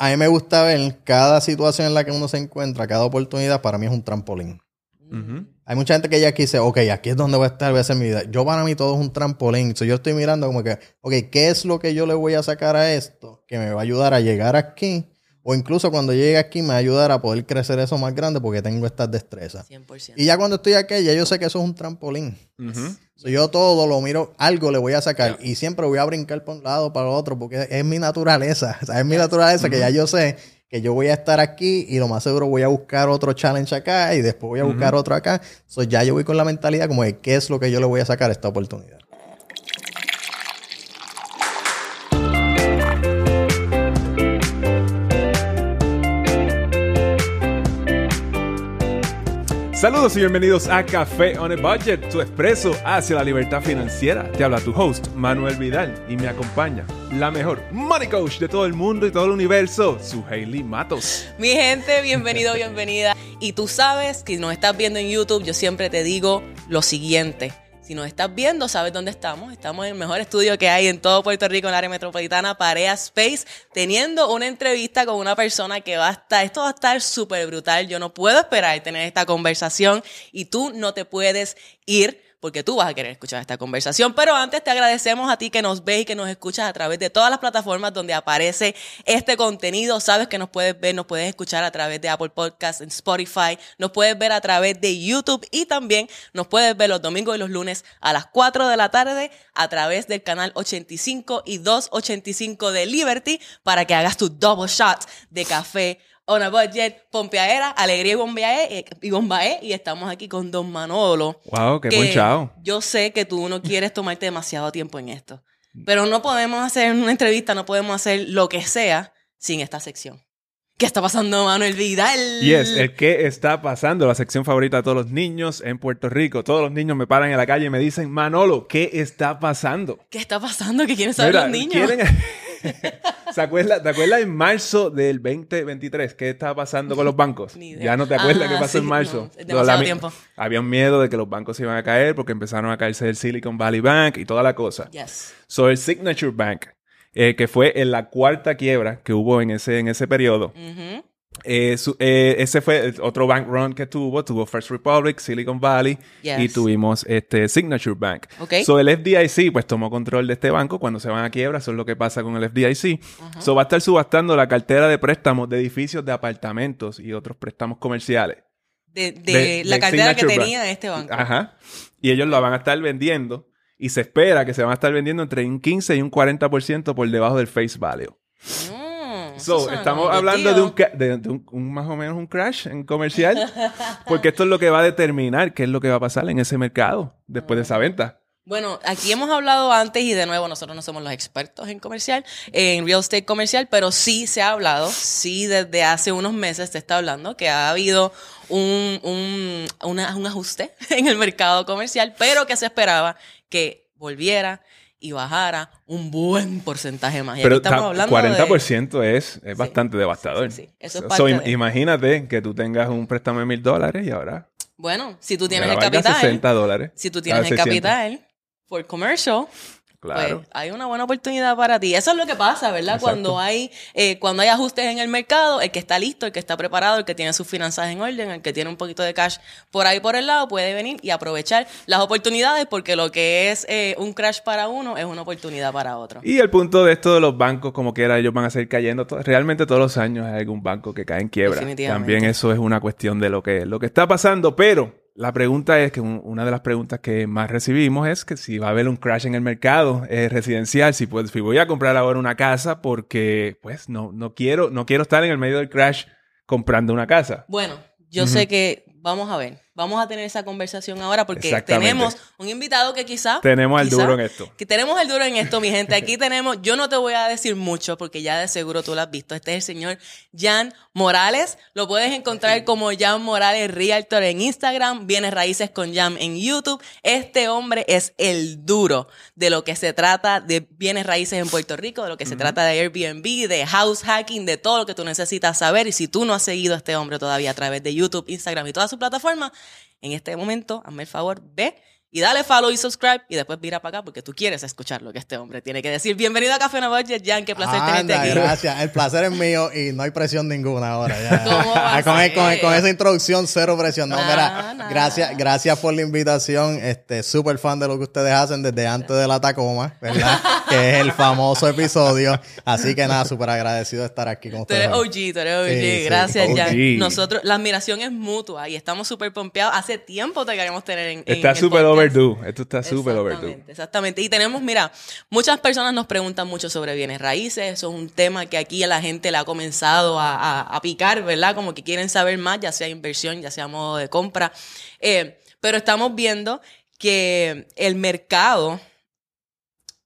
A mí me gusta ver cada situación en la que uno se encuentra, cada oportunidad, para mí es un trampolín. Hay mucha gente que ya aquí dice, ok, aquí es donde voy a estar, voy a hacer mi vida. Yo para mí todo es un trampolín. So, yo estoy mirando como que, ok, ¿qué es lo que yo le voy a sacar a esto que me va a ayudar a llegar aquí? O incluso cuando llegue aquí me va a ayudar a poder crecer eso más grande porque tengo estas destrezas. 100%. Y ya cuando estoy aquí, ya yo sé que eso es un trampolín. So, yo todo lo miro, algo le voy a sacar y siempre voy a brincar por un lado, para el otro, porque es mi naturaleza. O sea, es mi naturaleza que ya yo sé que yo voy a estar aquí y lo más seguro voy a buscar otro challenge acá y después voy a buscar otro acá. So, ya yo voy con la mentalidad como de qué es lo que yo le voy a sacar a esta oportunidad. Saludos y bienvenidos a Café on a Budget, tu expreso hacia la libertad financiera. Te habla tu host, Manuel Vidal, y me acompaña la mejor money coach de todo el mundo y todo el universo, su Hailey Matos. Mi gente, bienvenido, bienvenida. Y tú sabes que si nos estás viendo en YouTube, yo siempre te digo lo siguiente. Si nos estás viendo, sabes dónde estamos. Estamos en el mejor estudio que hay en todo Puerto Rico, en el área metropolitana, Parea Space, teniendo una entrevista con una persona que va a estar, esto va a estar súper brutal. Yo no puedo esperar tener esta conversación y tú no te puedes ir porque tú vas a querer escuchar esta conversación. Pero antes te agradecemos a ti que nos ves y que nos escuchas a través de todas las plataformas donde aparece este contenido. Sabes que nos puedes ver, nos puedes escuchar a través de Apple Podcasts, en Spotify, nos puedes ver a través de YouTube y también nos puedes ver los domingos y los lunes a las 4 de la tarde a través del canal 85 y 285 de Liberty para que hagas tu double shot de café on a budget, pompeadera, alegría y bombae, eh, y bombae, y estamos aquí con Don Manolo. Wow, qué ponchado. Yo sé que tú no quieres tomarte demasiado tiempo en esto, pero no podemos hacer una entrevista, no podemos hacer lo que sea sin esta sección. ¿Qué está pasando, Manuel Vidal? Y es el que está pasando, la sección favorita de todos los niños en Puerto Rico. Todos los niños me paran en la calle y me dicen, Manolo, ¿qué está pasando? ¿Qué está pasando? ¿Qué quieren saber Mira, los niños? quieren- ¿Se acuerda, ¿Te acuerdas en marzo del 2023 qué estaba pasando con los bancos? Ni idea. Ya no te acuerdas Ah, qué pasó sí, en marzo. no, es demasiado La mi- tiempo. Había un miedo de que los bancos se iban a caer porque empezaron a caerse el Silicon Valley Bank y toda la cosa. Yes. So, el Signature Bank, eh, que fue en la cuarta quiebra que hubo en ese, en ese periodo. Eh, su- eh, ese fue el otro bank run que tuvo. Tuvo First Republic, Silicon Valley Yes. y tuvimos este Signature Bank. Ok. So el FDIC pues tomó control de este banco cuando se van a quiebra. Eso es lo que pasa con el FDIC. So va a estar subastando la cartera de préstamos de edificios de apartamentos y otros préstamos comerciales. De, de De- la de cartera que tenía Bank. de este banco. Ajá. Y ellos la van a estar vendiendo. Y se espera que se van a estar vendiendo entre un 15 y un 40% por debajo del face value. Mm, So, estamos hablando de, un, de, de un- un más o menos un crash en comercial, porque esto es lo que va a determinar qué es lo que va a pasar en ese mercado después de esa venta. Bueno, aquí hemos hablado antes y de nuevo nosotros no somos los expertos en comercial, en real estate comercial, pero sí se ha hablado, sí desde hace unos meses se está hablando que ha habido un, un, una- un ajuste en el mercado comercial, pero que se esperaba que volviera y bajara un buen porcentaje más. Y Pero aquí estamos ta- hablando 40% es, es bastante devastador. sí, sí. Eso es So, parte im- de- imagínate que tú tengas un préstamo de mil dólares y ahora de- Bueno, si tú tienes el capital, 60 dólares. si tú tienes el 600. capital for commercial, Claro. Pues hay una buena oportunidad para ti. Eso es lo que pasa, ¿verdad? Exacto. Cuando hay, eh, cuando hay ajustes en el mercado, el que está listo, el que está preparado, el que tiene sus finanzas en orden, el que tiene un poquito de cash por ahí por el lado, puede venir y aprovechar las oportunidades porque lo que es eh, un crash para uno es una oportunidad para otro. Y el punto de esto de los bancos, como quiera, ellos van a seguir cayendo. to- Realmente todos los años hay algún banco que cae en quiebra. También eso es una cuestión de lo que, lo que está pasando. Pero la pregunta es que un- una de las preguntas que más recibimos es que si va a haber un crash en el mercado eh, residencial, si, pues, si voy a comprar ahora una casa porque pues no, no, quiero, no quiero estar en el medio del crash comprando una casa. Bueno, yo sé que vamos a ver, vamos a tener esa conversación ahora porque tenemos un invitado que quizá Tenemos quizá- duro en esto. Que tenemos el duro en esto, mi gente. Aquí tenemos, yo no te voy a decir mucho porque ya de seguro tú lo has visto. Este es el señor Jan Morales. Lo puedes encontrar como Jan Morales Realtor en Instagram, Bienes Raíces con Jan en YouTube. Este hombre es el duro de lo que se trata de bienes raíces en Puerto Rico, de lo que se trata de Airbnb, de house hacking, de todo lo que tú necesitas saber. Y si tú no has seguido a este hombre todavía a través de YouTube, Instagram y todas sus plataformas, en este momento, hazme el favor, ve y dale follow y subscribe y después mira para acá porque tú quieres escuchar lo que este hombre tiene que decir. Bienvenido a Café Budget, Jan, qué placer tenerte aquí. Gracias, el placer es mío y no hay presión ninguna ahora. con, esa introducción, cero presión. No, gracias, gracias por la invitación. Este, súper fan de lo que ustedes hacen desde antes de la Tacoma, ¿verdad? que es el famoso episodio. Así que nada, súper agradecido de estar aquí con ustedes. Tú eres OG, tú eres OG. gracias, Jan. Nosotros, la admiración es mutua y estamos súper pompeados. Hace tiempo te queremos tener en, en Está súper esto está súper overdue. Exactamente. Y tenemos, mira, muchas personas nos preguntan mucho sobre bienes raíces. Eso es un tema que aquí a la gente le ha comenzado a, picar, ¿verdad? Como que quieren saber más, ya sea inversión, ya sea modo de compra. Eh, pero estamos viendo que el mercado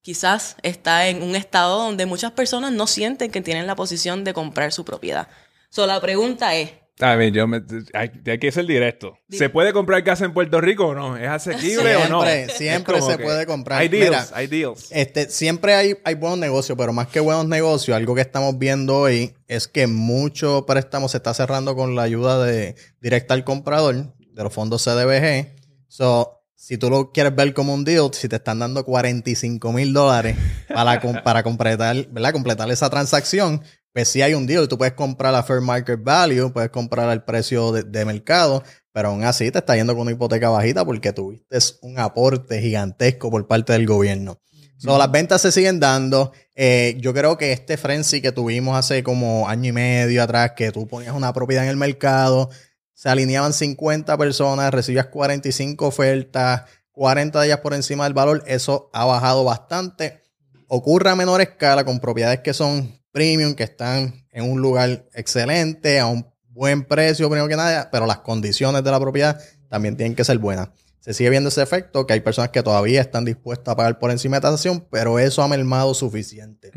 quizás está en un estado donde muchas personas no sienten que tienen la posición de comprar su propiedad. So, la pregunta es, a ver, yo me, hay, que ser directo. ¿Se puede comprar casa en Puerto Rico o no? ¿Es asequible o no? Siempre se puede comprar. Hay deals, hay deals. Este, siempre hay, hay buenos negocios, pero más que buenos negocios, algo que estamos viendo hoy es que mucho préstamo se está cerrando con la ayuda de directa al comprador de los fondos CDBG. So, si tú lo quieres ver como un deal, si te están dando 45 mil dólares para, para completar, ¿verdad? completar esa transacción, pues sí hay un deal. Tú puedes comprar a fair market value, puedes comprar al precio de, mercado, pero aún así te está yendo con una hipoteca bajita porque tuviste un aporte gigantesco por parte del gobierno. las ventas se siguen dando. Eh, yo creo que este frenzy que tuvimos hace como año y medio atrás, que tú ponías una propiedad en el mercado, se alineaban 50 personas, recibías 45 ofertas, 40 de ellas por encima del valor, eso ha bajado bastante. Ocurre a menor escala con propiedades que son premium, que están en un lugar excelente, a un buen precio, primero que nada, pero las condiciones de la propiedad también tienen que ser buenas. Se sigue viendo ese efecto, que hay personas que todavía están dispuestas a pagar por encima de tasación, pero eso ha mermado suficiente.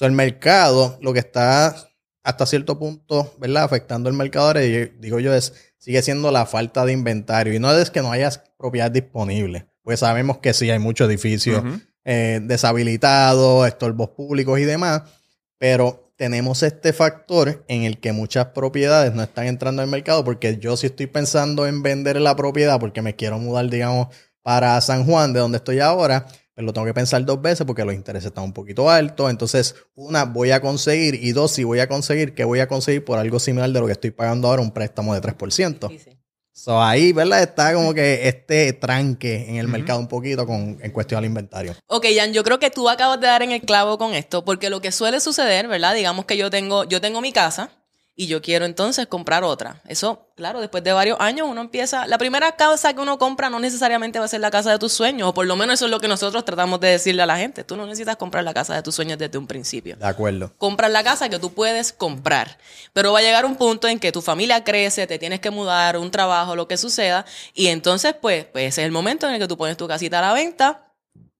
el mercado, lo que está hasta cierto punto, ¿verdad? Afectando el mercado, digo yo, es, sigue siendo la falta de inventario. Y no es que no haya propiedades disponibles, pues sabemos que sí hay muchos edificios eh, deshabilitados, estorbos públicos y demás, pero tenemos este factor en el que muchas propiedades no están entrando al mercado porque yo si estoy pensando en vender la propiedad porque me quiero mudar, digamos, para San Juan, de donde estoy ahora, pues lo tengo que pensar dos veces porque los intereses están un poquito altos. Entonces, una, voy a conseguir y dos, si voy a conseguir, ¿qué voy a conseguir por algo similar de lo que estoy pagando ahora, un préstamo de 3%? Sí, sí. So, ahí, ¿verdad? Está como que este tranque en el mercado un poquito con, en cuestión al inventario. Ok, Jan, yo creo que tú acabas de dar en el clavo con esto, porque lo que suele suceder, ¿verdad? Digamos que yo tengo, yo tengo mi casa, y yo quiero entonces comprar otra. Eso, claro, después de varios años uno empieza, la primera casa que uno compra no necesariamente va a ser la casa de tus sueños, o por lo menos eso es lo que nosotros tratamos de decirle a la gente. Tú no necesitas comprar la casa de tus sueños desde un principio. De acuerdo. Compras la casa que tú puedes comprar, pero va a llegar un punto en que tu familia crece, te tienes que mudar, un trabajo, lo que suceda, y entonces pues, pues ese es el momento en el que tú pones tu casita a la venta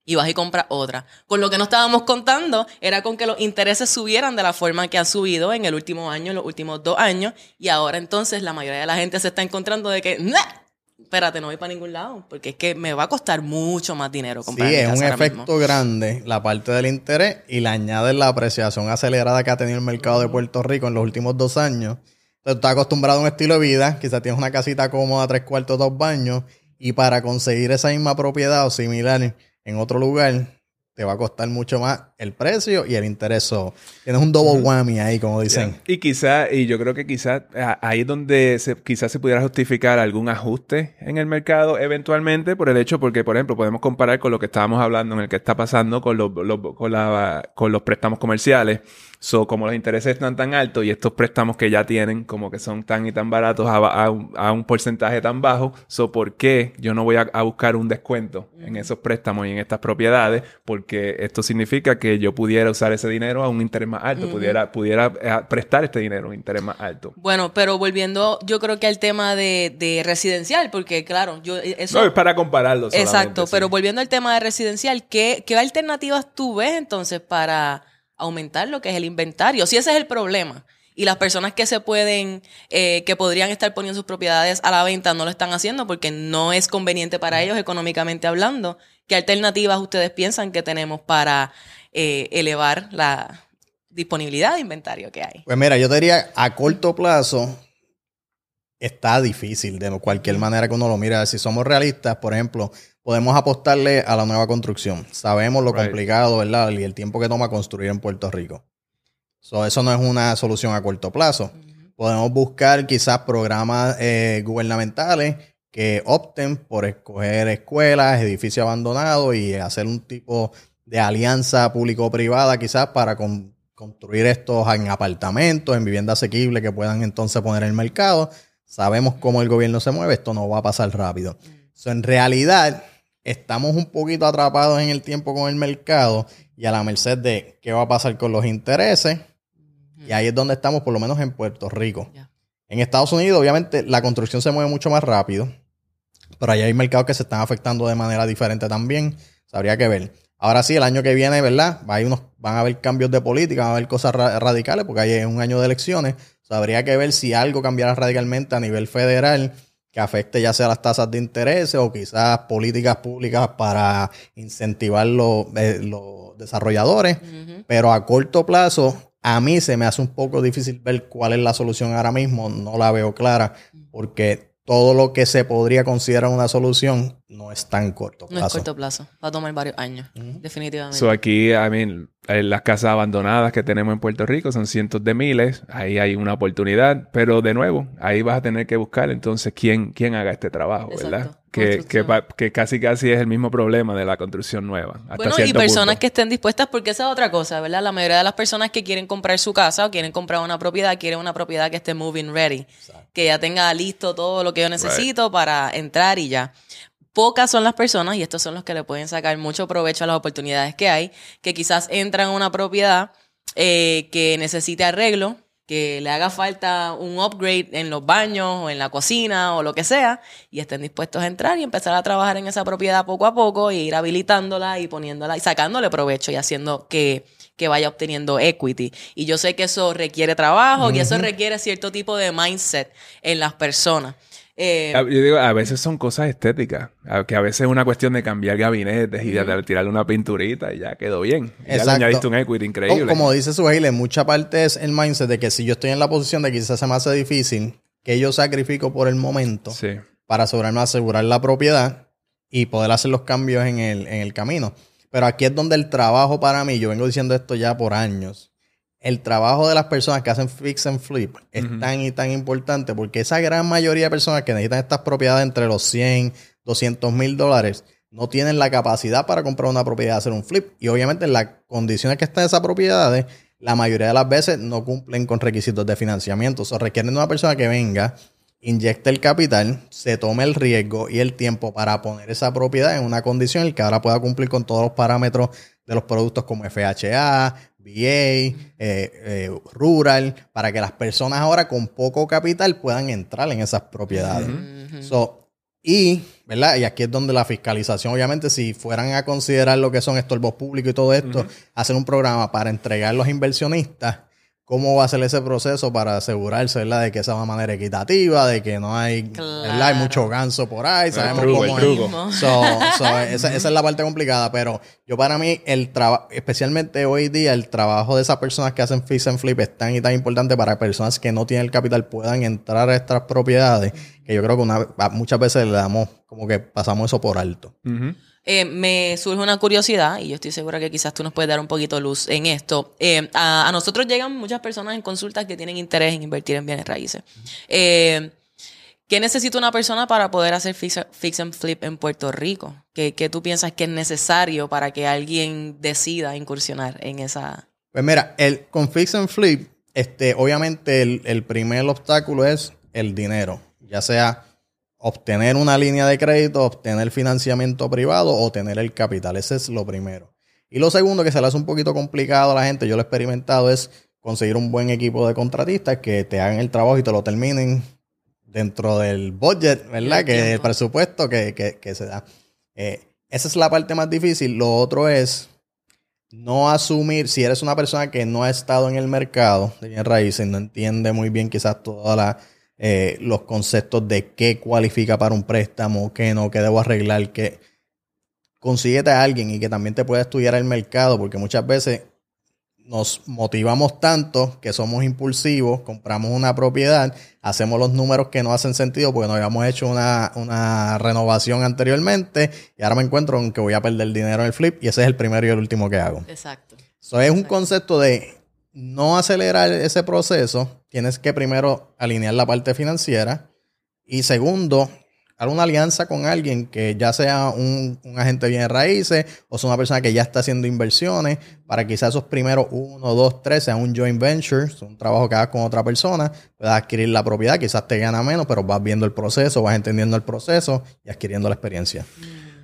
y vas y compras otra. Con lo que no estábamos contando era con que los intereses subieran de la forma que han subido en el último año, en los últimos dos años, y ahora entonces la mayoría de la gente se está encontrando de que, ¡Nah! espérate, no voy para ningún lado, porque es que me va a costar mucho más dinero comprar. Sí, es un efecto grande la parte del interés y le añade la apreciación acelerada que ha tenido el mercado de Puerto Rico en los últimos dos años. Entonces, estás acostumbrado a un estilo de vida, quizás tienes una casita cómoda, tres cuartos, dos baños, y para conseguir esa misma propiedad o similar en otro lugar, te va a costar mucho más el precio y el interés. tienes un double whammy ahí, como dicen. Y quizá, y yo creo que quizás ahí es donde se, quizás se pudiera justificar algún ajuste en el mercado eventualmente por el hecho, porque por ejemplo podemos comparar con lo que estábamos hablando en el que está pasando con los, con, la, con los préstamos comerciales. So, como los intereses están tan altos y estos préstamos que ya tienen, como que son tan y tan baratos a, un, porcentaje tan bajo, so, ¿por qué yo no voy a, buscar un descuento en esos préstamos y en estas propiedades? Porque esto significa que yo pudiera usar ese dinero a un interés más alto, pudiera, pudiera eh, prestar este dinero a un interés más alto. Bueno, pero volviendo, yo creo que al tema de, residencial, porque claro, yo eh, eso... No, es para compararlo. Exacto, pero volviendo al tema de residencial, ¿qué, ¿qué alternativas tú ves entonces para aumentar lo que es el inventario. Si ese es el problema y las personas que se pueden, eh, que podrían estar poniendo sus propiedades a la venta no lo están haciendo porque no es conveniente para ellos económicamente hablando, ¿qué alternativas ustedes piensan que tenemos para eh, elevar la disponibilidad de inventario que hay? Pues mira, yo te diría a corto plazo está difícil de cualquier manera que uno lo mire. Si somos realistas, por ejemplo, podemos apostarle a la nueva construcción. Sabemos lo Right. complicado, ¿verdad? Y el tiempo que toma construir en Puerto Rico. So, eso no es una solución a corto plazo. Podemos buscar quizás programas eh, gubernamentales que opten por escoger escuelas, edificios abandonados y hacer un tipo de alianza público-privada quizás para con- construir estos en apartamentos, en vivienda asequible que puedan entonces poner en el mercado. Sabemos cómo el gobierno se mueve, esto no va a pasar rápido. So, en realidad, estamos un poquito atrapados en el tiempo con el mercado y a la merced de qué va a pasar con los intereses. Y ahí es donde estamos, por lo menos en Puerto Rico. En Estados Unidos, obviamente, la construcción se mueve mucho más rápido, pero allá hay mercados que se están afectando de manera diferente también. Habría que ver. Ahora sí, el año que viene, ¿verdad? Hay unos, van a haber cambios de política, van a haber cosas ra- radicales, porque hay un año de elecciones. O sea, habría que ver si algo cambiará radicalmente a nivel federal que afecte ya sea las tasas de interés o quizás políticas públicas para incentivar los, eh, los desarrolladores. Pero a corto plazo, a mí se me hace un poco difícil ver cuál es la solución ahora mismo. No la veo clara porque todo lo que se podría considerar una solución no es tan corto No es plazo. corto plazo. Va a tomar varios años. Definitivamente. So aquí, I mean, eh, las casas abandonadas que tenemos en Puerto Rico son cientos de miles. Ahí hay una oportunidad. Pero de nuevo, ahí vas a tener que buscar entonces quién, quién haga este trabajo, ¿verdad? Que, que, casi casi es el mismo problema de la construcción nueva. Hasta Bueno, y personas punto. que estén dispuestas, porque esa es otra cosa, ¿verdad? La mayoría de las personas que quieren comprar su casa o quieren comprar una propiedad, quieren una propiedad que esté moving ready, que ya tenga listo todo lo que yo necesito para entrar y ya. Pocas son las personas, y estos son los que le pueden sacar mucho provecho a las oportunidades que hay, que quizás entran a una propiedad eh, que necesite arreglo, que le haga falta un upgrade en los baños o en la cocina o lo que sea, y estén dispuestos a entrar y empezar a trabajar en esa propiedad poco a poco, e ir habilitándola y poniéndola y sacándole provecho y haciendo que, que vaya obteniendo equity. Y yo sé que eso requiere trabajo y eso requiere cierto tipo de mindset en las personas. Eh, A- Yo digo, a veces son cosas estéticas. Que a veces es una cuestión de cambiar gabinetes y de tirarle una pinturita y ya quedó bien. Ya le Exacto. añadiste un equity increíble. Como, como dice Suheil, en mucha parte es el mindset de que si yo estoy en la posición de que quizás se me hace difícil, que yo sacrifico por el momento Sí. para asegurarme asegurar la propiedad y poder hacer los cambios en el, en el camino. Pero aquí es donde el trabajo para mí, yo vengo diciendo esto ya por años, el trabajo de las personas que hacen fix and flip es tan y tan importante porque esa gran mayoría de personas que necesitan estas propiedades entre los 100, 200 mil dólares no tienen la capacidad para comprar una propiedad y hacer un flip. Y obviamente en las condiciones que están esas propiedades, la mayoría de las veces no cumplen con requisitos de financiamiento. O sea, requieren de una persona que venga, inyecte el capital, se tome el riesgo y el tiempo para poner esa propiedad en una condición en que ahora pueda cumplir con todos los parámetros de los productos como FHA, VA, eh, eh, Rural, para que las personas ahora con poco capital puedan entrar en esas propiedades. So, y, ¿verdad? Y aquí es donde la fiscalización, obviamente, si fueran a considerar lo que son estorbos públicos y todo esto, hacer un programa para entregar a los inversionistas, ¿cómo va a ser ese proceso para asegurarse, ¿verdad? De que sea de una manera equitativa, de que no hay, ¿verdad? Hay mucho ganso por ahí, sabemos truco, cómo el es. So, so, esa, esa es la parte complicada, pero yo para mí, el trabajo, especialmente hoy día, el trabajo de esas personas que hacen fix and flip es tan y tan importante para personas que no tienen el capital puedan entrar a estas propiedades, que yo creo que una, muchas veces le damos, como que pasamos eso por alto. Ujú. Eh, me surge una curiosidad y yo estoy segura que quizás tú nos puedes dar un poquito de luz en esto. Eh, a, nosotros llegan muchas personas en consultas que tienen interés en invertir en bienes raíces. Eh, ¿Qué necesita una persona para poder hacer fix, and flip en Puerto Rico? ¿Qué, tú piensas que es necesario para que alguien decida incursionar en esa... Pues mira, el, con fix and flip, este, obviamente el primer obstáculo es el dinero, ya sea obtener una línea de crédito, obtener financiamiento privado o tener el capital. Ese es lo primero. Y lo segundo que se le hace un poquito complicado a la gente, yo lo he experimentado, es conseguir un buen equipo de contratistas que te hagan el trabajo y te lo terminen dentro del budget, ¿verdad? Que el presupuesto que, que- que se da. Eh, esa es la parte más difícil. Lo otro es no asumir, si eres una persona que no ha estado en el mercado de bienes raíces, no entiende muy bien quizás todos los conceptos de qué cualifica para un préstamo, qué no, qué debo arreglar, qué consíguete a alguien y que también te pueda estudiar el mercado, porque muchas veces nos motivamos tanto que somos impulsivos, compramos una propiedad, hacemos los números que no hacen sentido porque no habíamos hecho una, una renovación anteriormente y ahora me encuentro con que voy a perder dinero en el flip y ese es el primero y el último que hago. Exacto. Eso es un concepto de no acelerar ese proceso, tienes que primero alinear la parte financiera y segundo, haga una alianza con alguien que ya sea un, agente de bienes raíces o sea una persona que ya está haciendo inversiones para quizás esos primeros uno, dos, tres sean un joint venture, un trabajo que hagas con otra persona, puedas adquirir la propiedad, quizás te gana menos, pero vas viendo el proceso, vas entendiendo el proceso y adquiriendo la experiencia.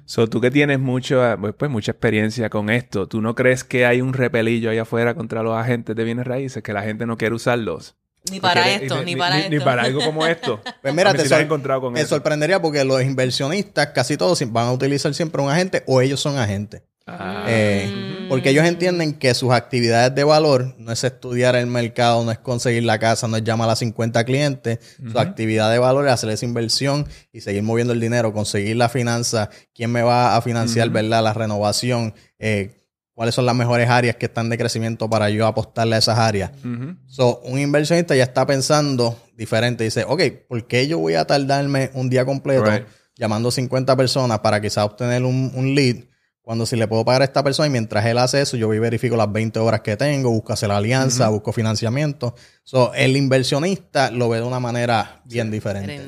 So, tú que tienes mucho, pues, pues, mucha experiencia con esto, ¿tú no crees que hay un repelillo ahí afuera contra los agentes de bienes raíces que la gente no quiere usarlos? Ni para esto, ni, para esto. Ni para algo como esto. Pues mira, te, encontrado con me sorprendería porque los inversionistas casi todos van a utilizar siempre un agente o ellos son agentes. Ah. Eh, porque ellos entienden que sus actividades de valor no es estudiar el mercado, no es conseguir la casa, no es llamar a 50 clientes. Su actividad de valor es hacer esa inversión y seguir moviendo el dinero, conseguir la finanza, quién me va a financiar, ¿verdad? La renovación, eh, cuáles son las mejores áreas que están de crecimiento para yo apostarle a esas áreas. so, un inversionista ya está pensando diferente. Dice, ok, ¿por qué yo voy a tardarme un día completo llamando 50 personas para quizás obtener un, lead? Cuando si le puedo pagar a esta persona y mientras él hace eso, yo voy y verifico las 20 horas que tengo, busco hacer la alianza, busco financiamiento. So, el inversionista lo ve de una manera bien diferente.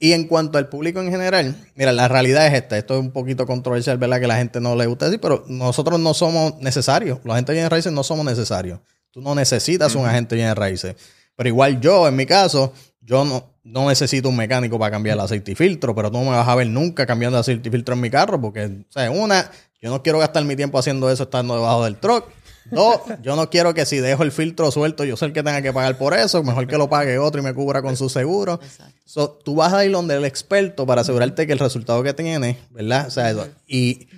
Y en cuanto al público en general, mira, la realidad es esta. Esto es un poquito controversial, ¿verdad? Que la gente no le gusta decir, pero nosotros no somos necesarios. Los agentes de raíces no somos necesarios. Tú no necesitas un agente de raíces. Pero igual yo, en mi caso, yo no, no necesito un mecánico para cambiar el aceite y filtro, pero tú no me vas a ver nunca cambiando el aceite y filtro en mi carro, porque, o sea, una, yo no quiero gastar mi tiempo haciendo eso estando debajo del truck. Dos, yo no quiero que si dejo el filtro suelto, yo soy el que tenga que pagar por eso. Mejor que lo pague otro y me cubra con su seguro. So, tú vas a ir donde el experto para asegurarte que el resultado que tiene, ¿verdad? O sea, eso. Y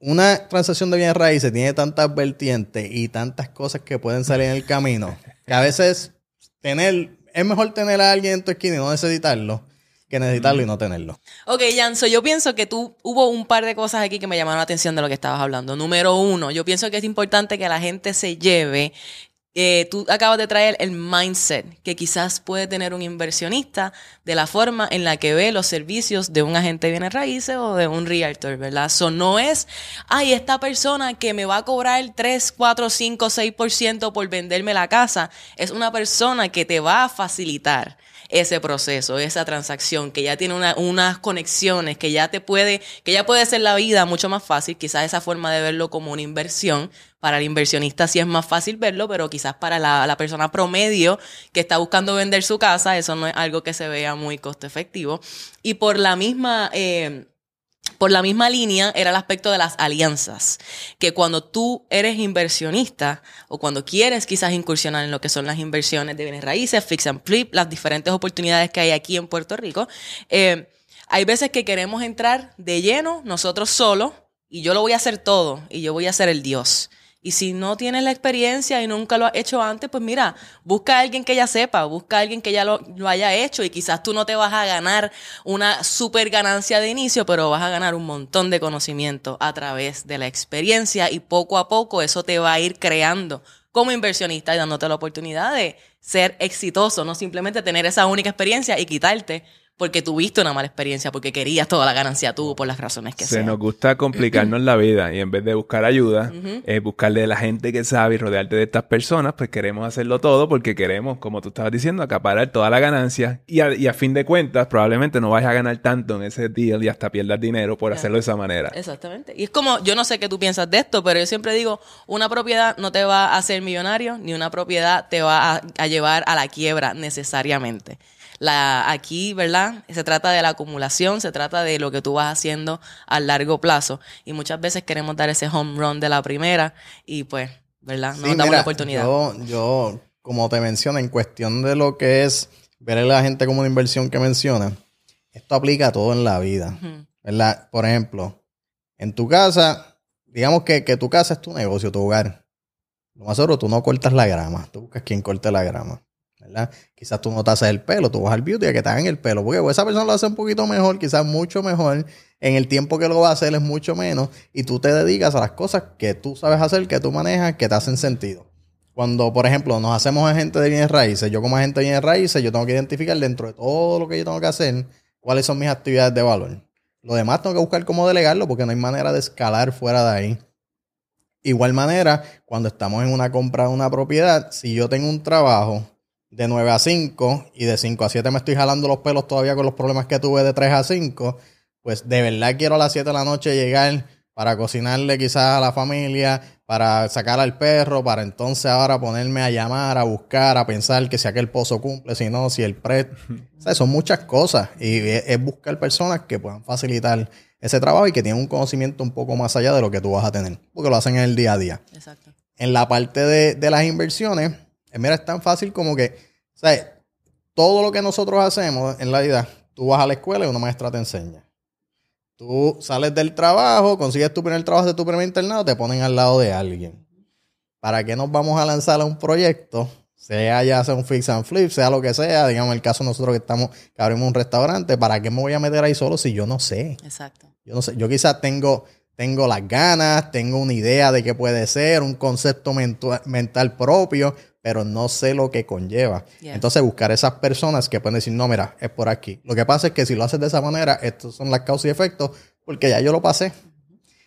una transacción de bienes raíces tiene tantas vertientes y tantas cosas que pueden salir en el camino que a veces tener, es mejor tener a alguien en tu esquina y no necesitarlo que necesitarlo y no tenerlo. Ok, Janso, yo pienso que tú hubo un par de cosas aquí que me llamaron la atención de lo que estabas hablando. Número uno, yo pienso que es importante que la gente se lleve eh, tú acabas de traer el mindset que quizás puede tener un inversionista de la forma en la que ve los servicios de un agente de bienes raíces o de un realtor, ¿verdad? Eso no es, ay, esta persona que me va a cobrar 3, 4, 5, 6% por venderme la casa, es una persona que te va a facilitar ese proceso, esa transacción, que ya tiene unas conexiones, que ya te puede, que ya puede ser la vida mucho más fácil, quizás esa forma de verlo como una inversión. Para el inversionista sí es más fácil verlo, pero quizás para la, persona promedio que está buscando vender su casa, eso no es algo que se vea muy costo efectivo. Y por la misma... Eh, por la misma línea era el aspecto de las alianzas, que cuando tú eres inversionista o cuando quieres quizás incursionar en lo que son las inversiones de bienes raíces, fix and flip, las diferentes oportunidades que hay aquí en Puerto Rico, eh, hay veces que queremos entrar de lleno nosotros solos y yo lo voy a hacer todo y yo voy a ser el Dios. Y si no tienes la experiencia y nunca lo has hecho antes, pues mira, busca a alguien que ya sepa, busca a alguien que ya lo, haya hecho y quizás tú no te vas a ganar una super ganancia de inicio, pero vas a ganar un montón de conocimiento a través de la experiencia y poco a poco eso te va a ir creando como inversionista y dándote la oportunidad de ser exitoso, no simplemente tener esa única experiencia y quitarte porque tuviste una mala experiencia, porque querías toda la ganancia tú por las razones que Se nos gusta complicarnos la vida y en vez de buscar ayuda, es buscarle de la gente que sabe y rodearte de estas personas, pues queremos hacerlo todo porque queremos, como tú estabas diciendo, acaparar toda la ganancia y a, fin de cuentas probablemente no vayas a ganar tanto en ese deal y hasta pierdas dinero por hacerlo de esa manera. Exactamente. Y es como, yo no sé qué tú piensas de esto, pero yo siempre digo, una propiedad no te va a hacer millonario, ni una propiedad te va a llevar a la quiebra necesariamente. La, aquí, ¿verdad? Se trata de la acumulación, se trata de lo que tú vas haciendo a largo plazo. Y muchas veces queremos dar ese home run de la primera y pues, ¿verdad? No nos damos la oportunidad. Yo, yo, como te menciono, en cuestión de lo que es ver a la gente como una inversión que menciona, esto aplica a todo en la vida. ¿Verdad? Por ejemplo, en tu casa, digamos que, que tu casa es tu negocio, tu hogar. Lo más seguro, tú no cortas la grama, tú buscas quien corte la grama. Quizás tú no te haces el pelo, tú vas al beauty a que te hagan el pelo, porque esa persona lo hace un poquito mejor, quizás mucho mejor, en el tiempo que lo va a hacer es mucho menos, y tú te dedicas a las cosas que tú sabes hacer, que tú manejas, que te hacen sentido. Cuando, por ejemplo, nos hacemos agentes de bienes raíces, yo como agente de bienes raíces, yo tengo que identificar dentro de todo lo que yo tengo que hacer, cuáles son mis actividades de valor. Lo demás tengo que buscar cómo delegarlo porque no hay manera de escalar fuera de ahí. Igual manera, cuando estamos en una compra de una propiedad, si yo tengo un trabajo de 9 a 5 y de 5 a 7 me estoy jalando los pelos todavía con los problemas que tuve de 3 a 5, pues de verdad quiero a las 7 de la noche llegar para cocinarle quizás a la familia, para sacar al perro, para entonces ahora ponerme a llamar, a buscar, a pensar que si aquel pozo cumple, si no, si el pre... o sea, son muchas cosas y es, buscar personas que puedan facilitar ese trabajo y que tienen un conocimiento un poco más allá de lo que tú vas a tener, porque lo hacen en el día a día. Exacto. En la parte de, de las inversiones, mira, es tan fácil como que, sea, todo lo que nosotros hacemos en la vida, tú vas a la escuela y una maestra te enseña. Tú sales del trabajo, consigues tu primer trabajo de tu primer internado, te ponen al lado de alguien. ¿Para qué nos vamos a lanzar a un proyecto? Sea ya sea un fix and flip, sea lo que sea, digamos el caso nosotros que estamos, que abrimos un restaurante, ¿para qué me voy a meter ahí solo si yo no sé? Exacto. Yo no sé, yo quizás tengo, tengo las ganas, tengo una idea de qué puede ser, un concepto mental propio, pero no sé lo que conlleva. Entonces, buscar esas personas que pueden decir, no, mira, es por aquí. Lo que pasa es que si lo haces de esa manera, estos son las causas y efectos, porque ya yo lo pasé.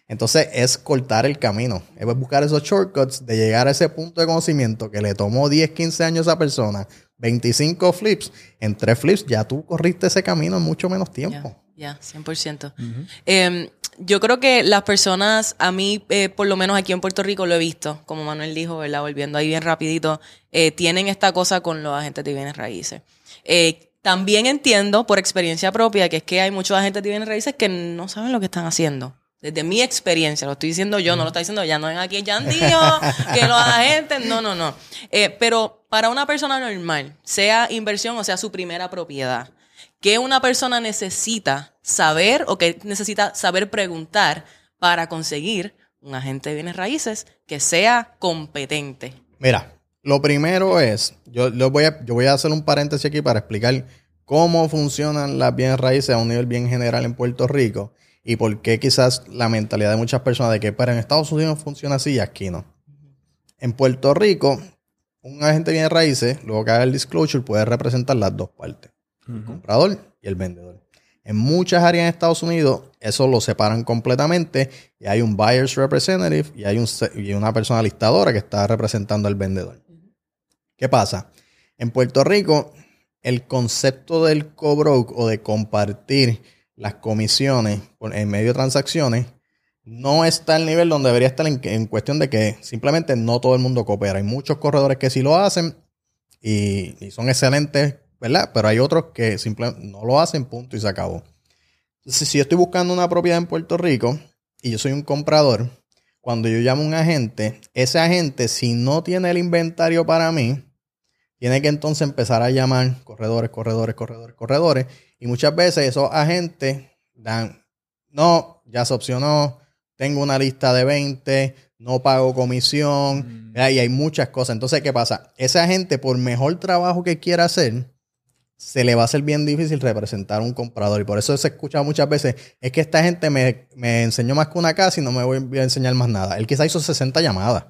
Entonces, es cortar el camino. Es buscar esos shortcuts de llegar a ese punto de conocimiento que le tomó 10, 15 años a esa persona, 25 flips. En tres flips ya tú corriste ese camino en mucho menos tiempo. Ya, 100%. eh, yo creo que las personas, a mí, eh, por lo menos aquí en Puerto Rico lo he visto, como Manuel dijo, ¿verdad? Volviendo ahí bien rapidito, eh, tienen esta cosa con los agentes de bienes raíces. Eh, también entiendo por experiencia propia que es que hay muchos agentes de bienes raíces que no saben lo que están haciendo. Desde mi experiencia, lo estoy diciendo yo, no lo está diciendo ya, no ven aquí Jan Díaz, que los agentes, no, no, no. pero para una persona normal, sea inversión o sea su primera propiedad, ¿qué una persona necesita saber o que necesita saber preguntar para conseguir un agente de bienes raíces que sea competente? Mira, lo primero es, yo, voy a, yo voy a hacer un paréntesis aquí para explicar cómo funcionan las bienes raíces a un nivel bien general en Puerto Rico y por qué quizás la mentalidad de muchas personas de que para en Estados Unidos funciona así y aquí no. En Puerto Rico, un agente de bienes raíces, luego que haga el disclosure, puede representar las dos partes, el comprador y el vendedor. En muchas áreas en Estados Unidos eso lo separan completamente y hay un buyer's representative y hay un, y una persona listadora que está representando al vendedor. ¿Qué pasa? En Puerto Rico, el concepto del co-broke o de compartir las comisiones en medio de transacciones no está al nivel donde debería estar en, cuestión de que simplemente no todo el mundo coopera. Hay muchos corredores que sí lo hacen y son excelentes ¿verdad? Pero hay otros que simplemente no lo hacen, punto, y se acabó. Entonces, si yo estoy buscando una propiedad en Puerto Rico y yo soy un comprador, cuando yo llamo a un agente, ese agente, si no tiene el inventario para mí, tiene que entonces empezar a llamar corredores, corredores, corredores, corredores. Y muchas veces esos agentes dan, no, ya se opcionó, tengo una lista de 20, no pago comisión, mm. y hay muchas cosas. Entonces, ¿qué pasa? Ese agente, por mejor trabajo que quiera hacer, se le va a hacer bien difícil representar a un comprador. Y por eso se escucha muchas veces, es que esta gente me, enseñó más que una casa y no me voy a enseñar más nada. Él quizá hizo 60 llamadas.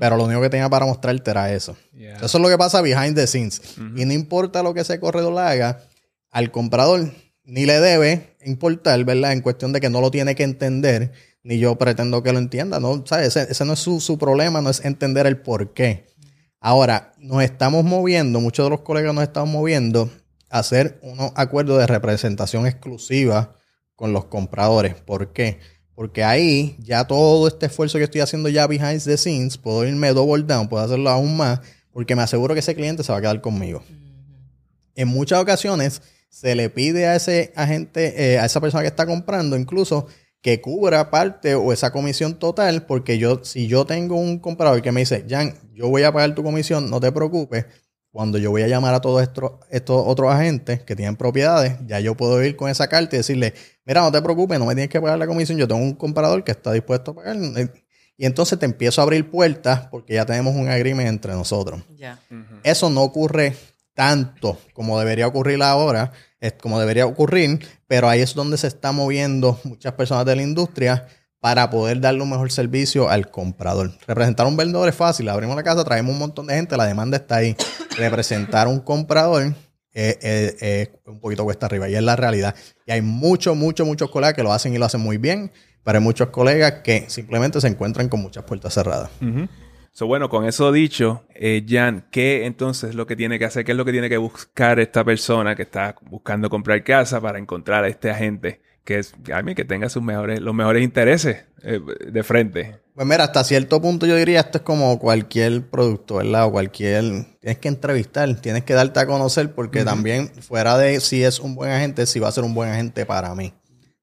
Pero lo único que tenía para mostrarte era eso. Eso es lo que pasa behind the scenes. Y no importa lo que ese corredor haga, al comprador ni le debe importar, ¿verdad? En cuestión de que no lo tiene que entender, ni yo pretendo que lo entienda. No, Ese, ese no es su, su problema, no es entender el por qué. Ahora, nos estamos moviendo, muchos de los colegas nos estamos moviendo a hacer unos acuerdos de representación exclusiva con los compradores. ¿Por qué? Porque ahí ya todo este esfuerzo que estoy haciendo ya behind the scenes, puedo irme double down, puedo hacerlo aún más, porque me aseguro que ese cliente se va a quedar conmigo. En muchas ocasiones se le pide a ese agente, eh, a esa persona que está comprando, incluso que cubra parte o esa comisión total, porque yo, si yo tengo un comprador que me dice, Jan, yo voy a pagar tu comisión, no te preocupes, cuando yo voy a llamar a todos estos, estos otros agentes que tienen propiedades, ya yo puedo ir con esa carta y decirle, mira, no te preocupes, no me tienes que pagar la comisión, yo tengo un comprador que está dispuesto a pagar. y entonces te empiezo a abrir puertas porque ya tenemos un agreement entre nosotros. Eso no ocurre tanto como debería ocurrir ahora, como debería ocurrir, pero ahí es donde se está moviendo muchas personas de la industria para poder darle un mejor servicio al comprador. Representar un vendedor es fácil, abrimos la casa, traemos un montón de gente, la demanda está ahí. Representar un comprador es, un poquito cuesta arriba y es la realidad. Y hay muchos, muchos, muchos colegas que lo hacen y lo hacen muy bien, pero hay muchos colegas que simplemente se encuentran con muchas puertas cerradas. So, bueno, con eso dicho, eh, Jan, ¿qué entonces es lo que tiene que hacer? ¿Qué es lo que tiene que buscar esta persona que está buscando comprar casa para encontrar a este agente que es que tenga sus mejores, los mejores intereses eh, de frente? Pues mira, hasta cierto punto yo diría esto es como cualquier producto, ¿verdad? O cualquier... Tienes que entrevistar, tienes que darte a conocer porque también fuera de si es un buen agente, si va a ser un buen agente para mí.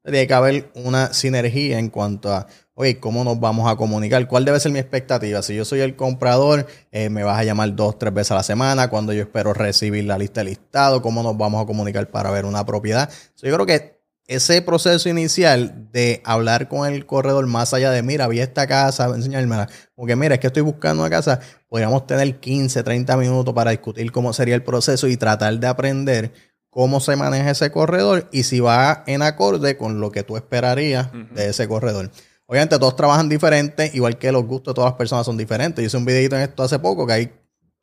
Tiene que haber una sinergia en cuanto a, oye, ¿cómo nos vamos a comunicar? ¿Cuál debe ser mi expectativa? Si yo soy el comprador, eh, me vas a llamar dos, tres veces a la semana, cuando yo espero recibir la lista de listado, ¿cómo nos vamos a comunicar para ver una propiedad? yo creo que ese proceso inicial de hablar con el corredor más allá de, mira, vi esta casa, enseñármela, como que mira, es que estoy buscando una casa, podríamos tener 15, 30 minutos para discutir cómo sería el proceso y tratar de aprender cómo se maneja ese corredor y si va en acorde con lo que tú esperarías de ese corredor. Obviamente todos trabajan diferente, igual que los gustos de todas las personas son diferentes. Yo hice un videito en esto hace poco que hay,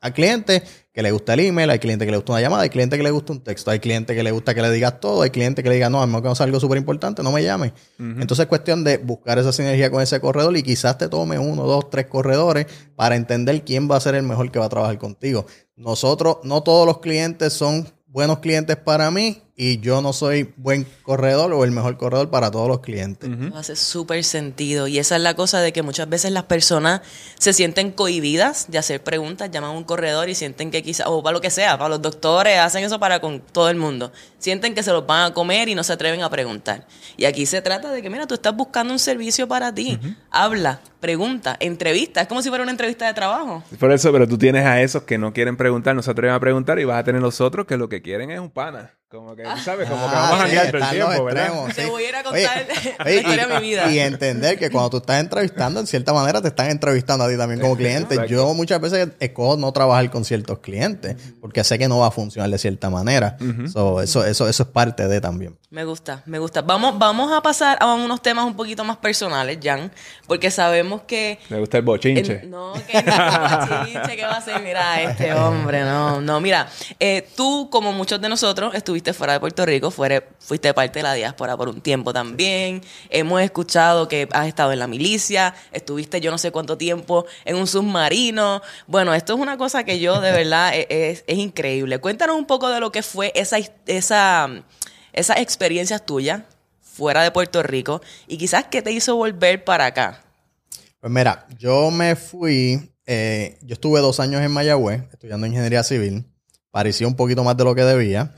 hay clientes que le gusta el email, hay clientes que le gusta una llamada, hay clientes que le gusta un texto, hay clientes que le gusta que le digas todo, hay clientes que le digan, no, a mí me que algo súper importante, no me llame. Entonces es cuestión de buscar esa sinergia con ese corredor y quizás te tome uno, dos, tres corredores para entender quién va a ser el mejor que va a trabajar contigo. Nosotros, no todos los clientes son buenos clientes para mí y yo no soy buen corredor o el mejor corredor para todos los clientes. Hace súper sentido. Y esa es la cosa de que muchas veces las personas se sienten cohibidas de hacer preguntas, llaman a un corredor y sienten que quizás, o para lo que sea, para los doctores, hacen eso para con todo el mundo. Sienten que se los van a comer y no se atreven a preguntar. Y aquí se trata de que, mira, tú estás buscando un servicio para ti. Habla, pregunta, entrevista. Es como si fuera una entrevista de trabajo. Por eso, pero tú tienes a esos que no quieren preguntar, no se atreven a preguntar y vas a tener los otros que lo que quieren es un pana. Como que, ¿sabes? Como que vamos a cambiar todo el tiempo, ¿verdad? Te voy a ir a contar la historia de mi vida. Y entender que cuando tú estás entrevistando, en cierta manera te están entrevistando a ti también como cliente. Yo muchas veces escojo no trabajar con ciertos clientes porque sé que no va a funcionar de cierta manera. eso, eso, eso es parte de también. Me gusta, me gusta. Vamos, vamos a pasar a unos temas un poquito más personales, Jan, porque sabemos que... Me gusta el bochinche. no, que no, bochinche, ¿qué va a ser? Mira, este hombre, no, no, mira, eh, tú como muchos de nosotros estuviste fuera de Puerto Rico, fuiste parte de la diáspora por un tiempo también. Hemos escuchado que has estado en la milicia, estuviste yo no sé cuánto tiempo en un submarino. Bueno, esto es una cosa que yo de verdad e, es, es, increíble. Cuéntanos un poco de lo que fue esa, esa, esas experiencias tuyas fuera de Puerto Rico y quizás qué te hizo volver para acá. Pues mira, yo me fui, eh, yo estuve dos años en Mayagüez estudiando ingeniería civil. Parecía un poquito más de lo que debía.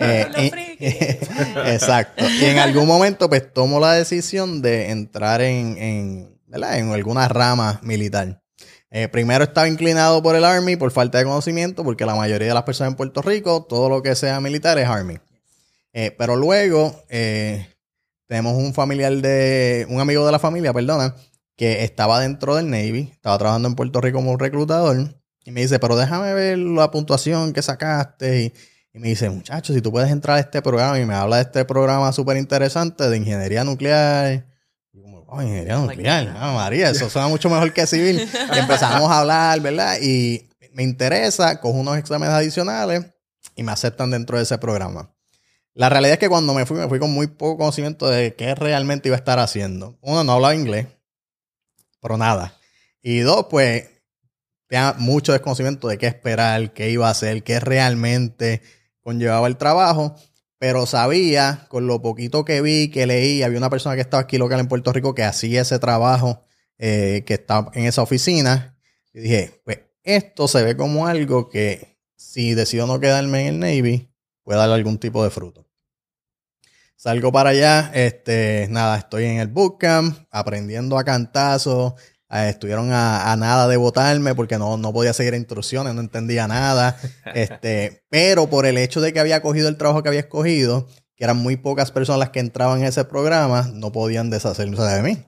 Eh, exacto. Y en algún momento, pues tomo la decisión de entrar en, en, en alguna rama militar. Eh, primero estaba inclinado por el Army por falta de conocimiento, porque la mayoría de las personas en Puerto Rico, todo lo que sea militar es Army. Eh, pero luego tenemos un familiar de, un amigo de la familia, perdona, que estaba dentro del Navy, estaba trabajando en Puerto Rico como reclutador, y me dice, pero déjame ver la puntuación que sacaste y y me dice, muchachos, si tú puedes entrar a este programa y me habla de este programa súper interesante de ingeniería nuclear. Y como, oh, ingeniería nuclear, María, eso suena mucho mejor que civil. Y empezamos a hablar, ¿verdad? Y me interesa, cojo unos exámenes adicionales y me aceptan dentro de ese programa. La realidad es que cuando me fui, me fui con muy poco conocimiento de qué realmente iba a estar haciendo. Uno, no hablaba inglés, pero nada. Y dos, pues, tenía mucho desconocimiento de qué esperar, qué iba a hacer, qué realmente conllevaba el trabajo, pero sabía, con lo poquito que vi, que leí, había una persona que estaba aquí local en Puerto Rico que hacía ese trabajo, eh, que estaba en esa oficina, y dije, pues esto se ve como algo que si decido no quedarme en el Navy, puede dar algún tipo de fruto. Salgo para allá, este, nada, estoy en el bootcamp, aprendiendo a cantazos, estuvieron a, nada de votarme porque no, no podía seguir instrucciones, no entendía nada. este, pero por el hecho de que había cogido el trabajo que había escogido, que eran muy pocas personas las que entraban en ese programa, no podían deshacerse de mí.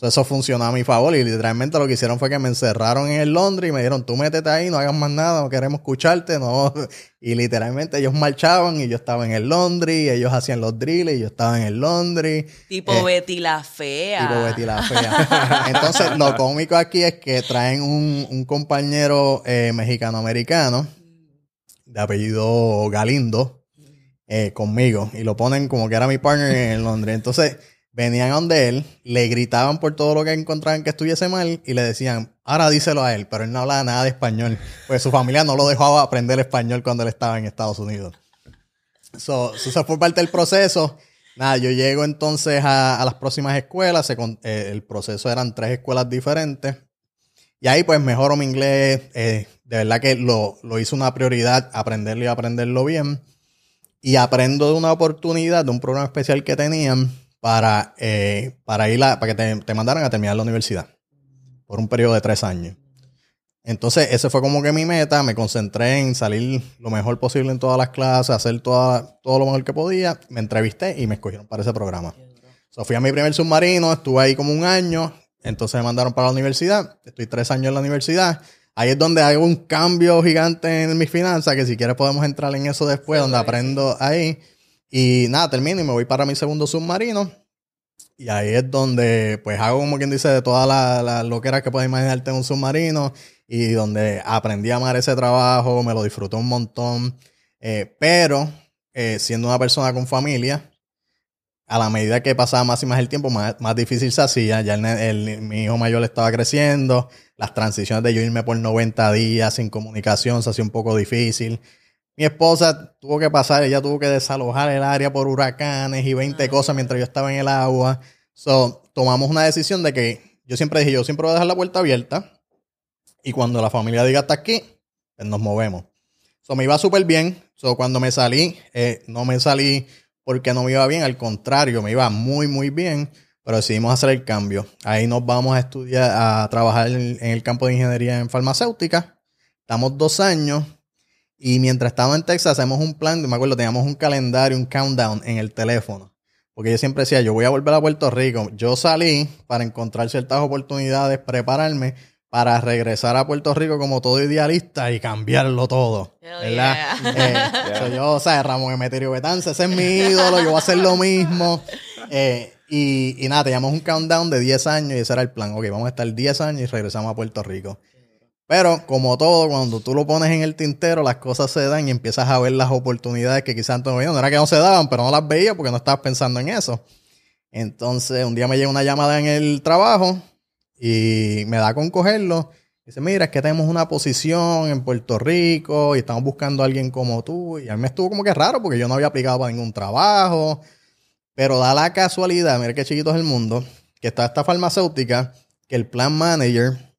Eso funcionó a mi favor y literalmente lo que hicieron fue que me encerraron en el Londres y me dijeron, tú métete ahí, no hagas más nada, no queremos escucharte, no. Y literalmente ellos marchaban y yo estaba en el Londres, y ellos hacían los drills y yo estaba en el Londres. Tipo eh, Betty la Fea. Tipo Betty la Fea. Entonces, lo cómico aquí es que traen un, compañero eh, mexicano-americano de apellido Galindo eh, conmigo y lo ponen como que era mi partner en Londres. Entonces venían a donde él, le gritaban por todo lo que encontraban que estuviese mal y le decían, ahora díselo a él, pero él no hablaba nada de español, pues su familia no lo dejaba aprender español cuando él estaba en Estados Unidos. Eso so, fue parte del proceso. Nada, yo llego entonces a, las próximas escuelas, eh, el proceso eran tres escuelas diferentes. Y ahí pues mejoro mi inglés, eh, de verdad que lo, lo hice una prioridad, aprenderlo y aprenderlo bien. Y aprendo de una oportunidad, de un programa especial que tenían, para, eh, para ir a, para que te, mandaran a terminar la universidad por un periodo de tres años. Entonces, ese fue como que mi meta. Me concentré en salir lo mejor posible en todas las clases, hacer toda, todo lo mejor que podía. Me entrevisté y me escogieron para ese programa. So, fui a mi primer submarino, estuve ahí como un año. Entonces me mandaron para la universidad. Estoy tres años en la universidad. Ahí es donde hay un cambio gigante en mis finanzas, que si quieres podemos entrar en eso después, donde aprendo ahí. Y nada, termino y me voy para mi segundo submarino. Y ahí es donde, pues, hago como quien dice de todas las la loqueras que puedes imaginarte en un submarino. Y donde aprendí a amar ese trabajo, me lo disfruté un montón. Eh, pero, eh, siendo una persona con familia, a la medida que pasaba más y más el tiempo, más, más difícil se hacía. Ya el, mi hijo mayor estaba creciendo. Las transiciones de yo irme por 90 días sin comunicación se hacía un poco difícil. Mi esposa tuvo que pasar, ella tuvo que desalojar el área por huracanes y 20 cosas mientras yo estaba en el agua. So, tomamos una decisión de que yo siempre dije, yo siempre voy a dejar la puerta abierta y cuando la familia diga hasta aquí, pues nos movemos. So, me iba súper bien. So, cuando me salí, eh, no me salí porque no me iba bien, al contrario, me iba muy, muy bien, pero decidimos hacer el cambio. Ahí nos vamos a estudiar, a trabajar en el campo de ingeniería en farmacéutica. Estamos dos años y mientras estábamos en Texas, hacemos un plan, me acuerdo, teníamos un calendario, un countdown en el teléfono. Porque yo siempre decía, yo voy a volver a Puerto Rico. Yo salí para encontrar ciertas oportunidades, prepararme para regresar a Puerto Rico como todo idealista y cambiarlo todo. ¿Verdad? Eh, yo, o sea, Ramón Emeterio Betance, ese es mi ídolo, yo voy a hacer lo mismo. Eh, y, y nada, teníamos un countdown de 10 años y ese era el plan. Ok, vamos a estar 10 años y regresamos a Puerto Rico. Pero como todo, cuando tú lo pones en el tintero, las cosas se dan y empiezas a ver las oportunidades que quizás antes no veían. No era que no se daban, pero no las veía porque no estabas pensando en eso. Entonces, un día me llega una llamada en el trabajo y me da con cogerlo. Dice, mira, es que tenemos una posición en Puerto Rico y estamos buscando a alguien como tú. Y a mí me estuvo como que raro porque yo no había aplicado para ningún trabajo. Pero da la casualidad, mira qué chiquito es el mundo, que está esta farmacéutica, que el plan manager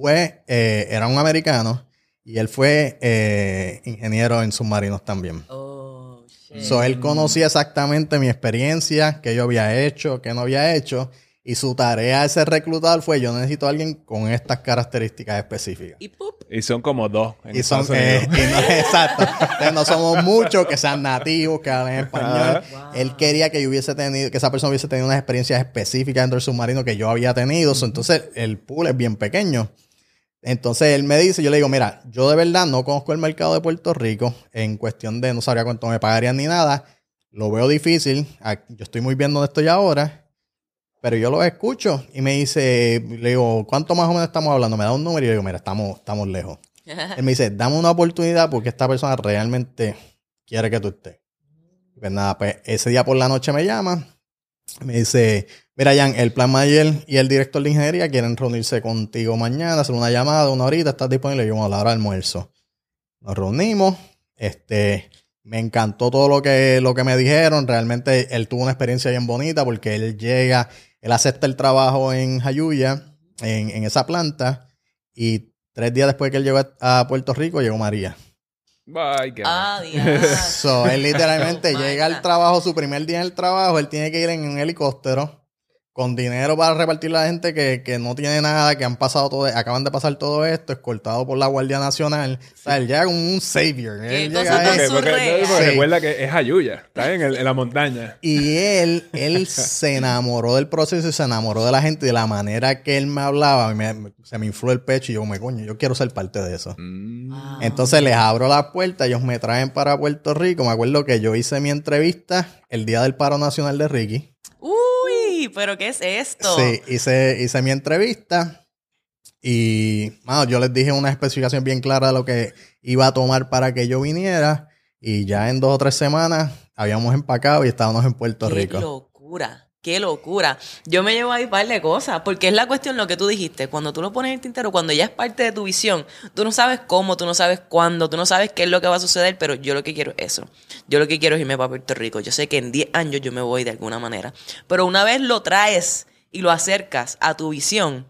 fue, eh, era un americano y él fue eh, ingeniero en submarinos también. Oh, so, él conocía exactamente mi experiencia, qué yo había hecho, qué no había hecho. Y su tarea ese reclutar fue, yo necesito a alguien con estas características específicas. Y, son como dos. y son, eh, exacto. no somos muchos que sean nativos, que hablen español. Él quería que yo hubiese tenido, que esa persona hubiese tenido unas experiencias específicas dentro del submarino que yo había tenido. entonces, el pool es bien pequeño. Entonces él me dice, yo le digo, mira, yo de verdad no conozco el mercado de Puerto Rico en cuestión de no sabría cuánto me pagarían ni nada. Lo veo difícil. Yo estoy muy bien donde estoy ahora. Pero yo lo escucho y me dice, le digo, ¿cuánto más o menos estamos hablando? Me da un número y yo digo, mira, estamos, estamos lejos. Él me dice, dame una oportunidad porque esta persona realmente quiere que tú estés. Pues nada, pues ese día por la noche me llama, me dice, Mira, Jan, el plan manager y el director de ingeniería quieren reunirse contigo mañana, hacer una llamada, una horita, estás disponible, yo a la hora de almuerzo. Nos reunimos, este, me encantó todo lo que, lo que me dijeron, realmente él tuvo una experiencia bien bonita porque él llega, él acepta el trabajo en Jayuya, en, esa planta, y tres días después que él llegó a Puerto Rico, llegó María. Bye, Adiós. so, él literalmente llega al trabajo, su primer día en el trabajo, él tiene que ir en un helicóptero con dinero para repartir a la gente que, que no tiene nada, que han pasado todo, acaban de pasar todo esto, escoltado por la Guardia Nacional. O sea, él llega como un savior. Él llega. Porque, porque- porque Sí. recuerda que es Ayuya, está en, el- en la montaña. Y él, él se enamoró del proceso y se enamoró de la gente y de la manera que él me hablaba. me- se me infló el pecho y yo, me coño, yo quiero ser parte de eso. Mm. Ah. Entonces les abro la puerta, ellos me traen para Puerto Rico. Me acuerdo que yo hice mi entrevista el día del paro nacional de Ricky. Uy, pero ¿qué es esto? Sí, hice, hice mi entrevista y mano, yo les dije una especificación bien clara de lo que iba a tomar para que yo viniera. Y ya en dos o tres semanas habíamos empacado y estábamos en Puerto Qué Rico. locura. Qué locura. Yo me llevo ahí un par de cosas, porque es la cuestión lo que tú dijiste. Cuando tú lo pones en el tintero, cuando ya es parte de tu visión, tú no sabes cómo, tú no sabes cuándo, tú no sabes qué es lo que va a suceder, pero yo lo que quiero es eso. Yo lo que quiero es irme para Puerto Rico. Yo sé que en 10 años yo me voy de alguna manera. Pero una vez lo traes y lo acercas a tu visión,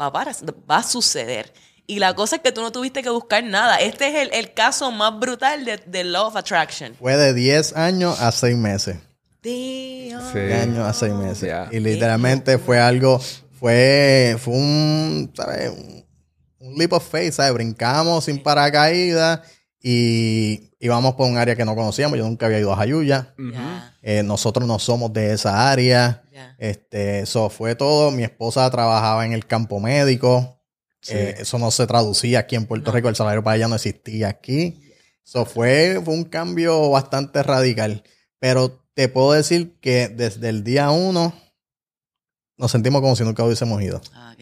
va a, va a suceder. Y la cosa es que tú no tuviste que buscar nada. Este es el, el caso más brutal de, de Law of Attraction. Fue de 10 años a 6 meses. 10 años a 6 meses. Y literalmente fue algo, fue, fue un, ¿sabes? Un, un leap of faith, ¿sabes? Brincamos sin paracaídas y íbamos por un área que no conocíamos. Yo nunca había ido a Jayuya. Ya, Eh, nosotros no somos de esa área. Este, eso fue todo. Mi esposa trabajaba en el campo médico. Sí. Eh, eso no se traducía aquí en Puerto Rico. El salario para ella no existía aquí. Eso fue, fue un cambio bastante radical. Pero te puedo decir que desde el día uno nos sentimos como si nunca hubiésemos ido. Ah.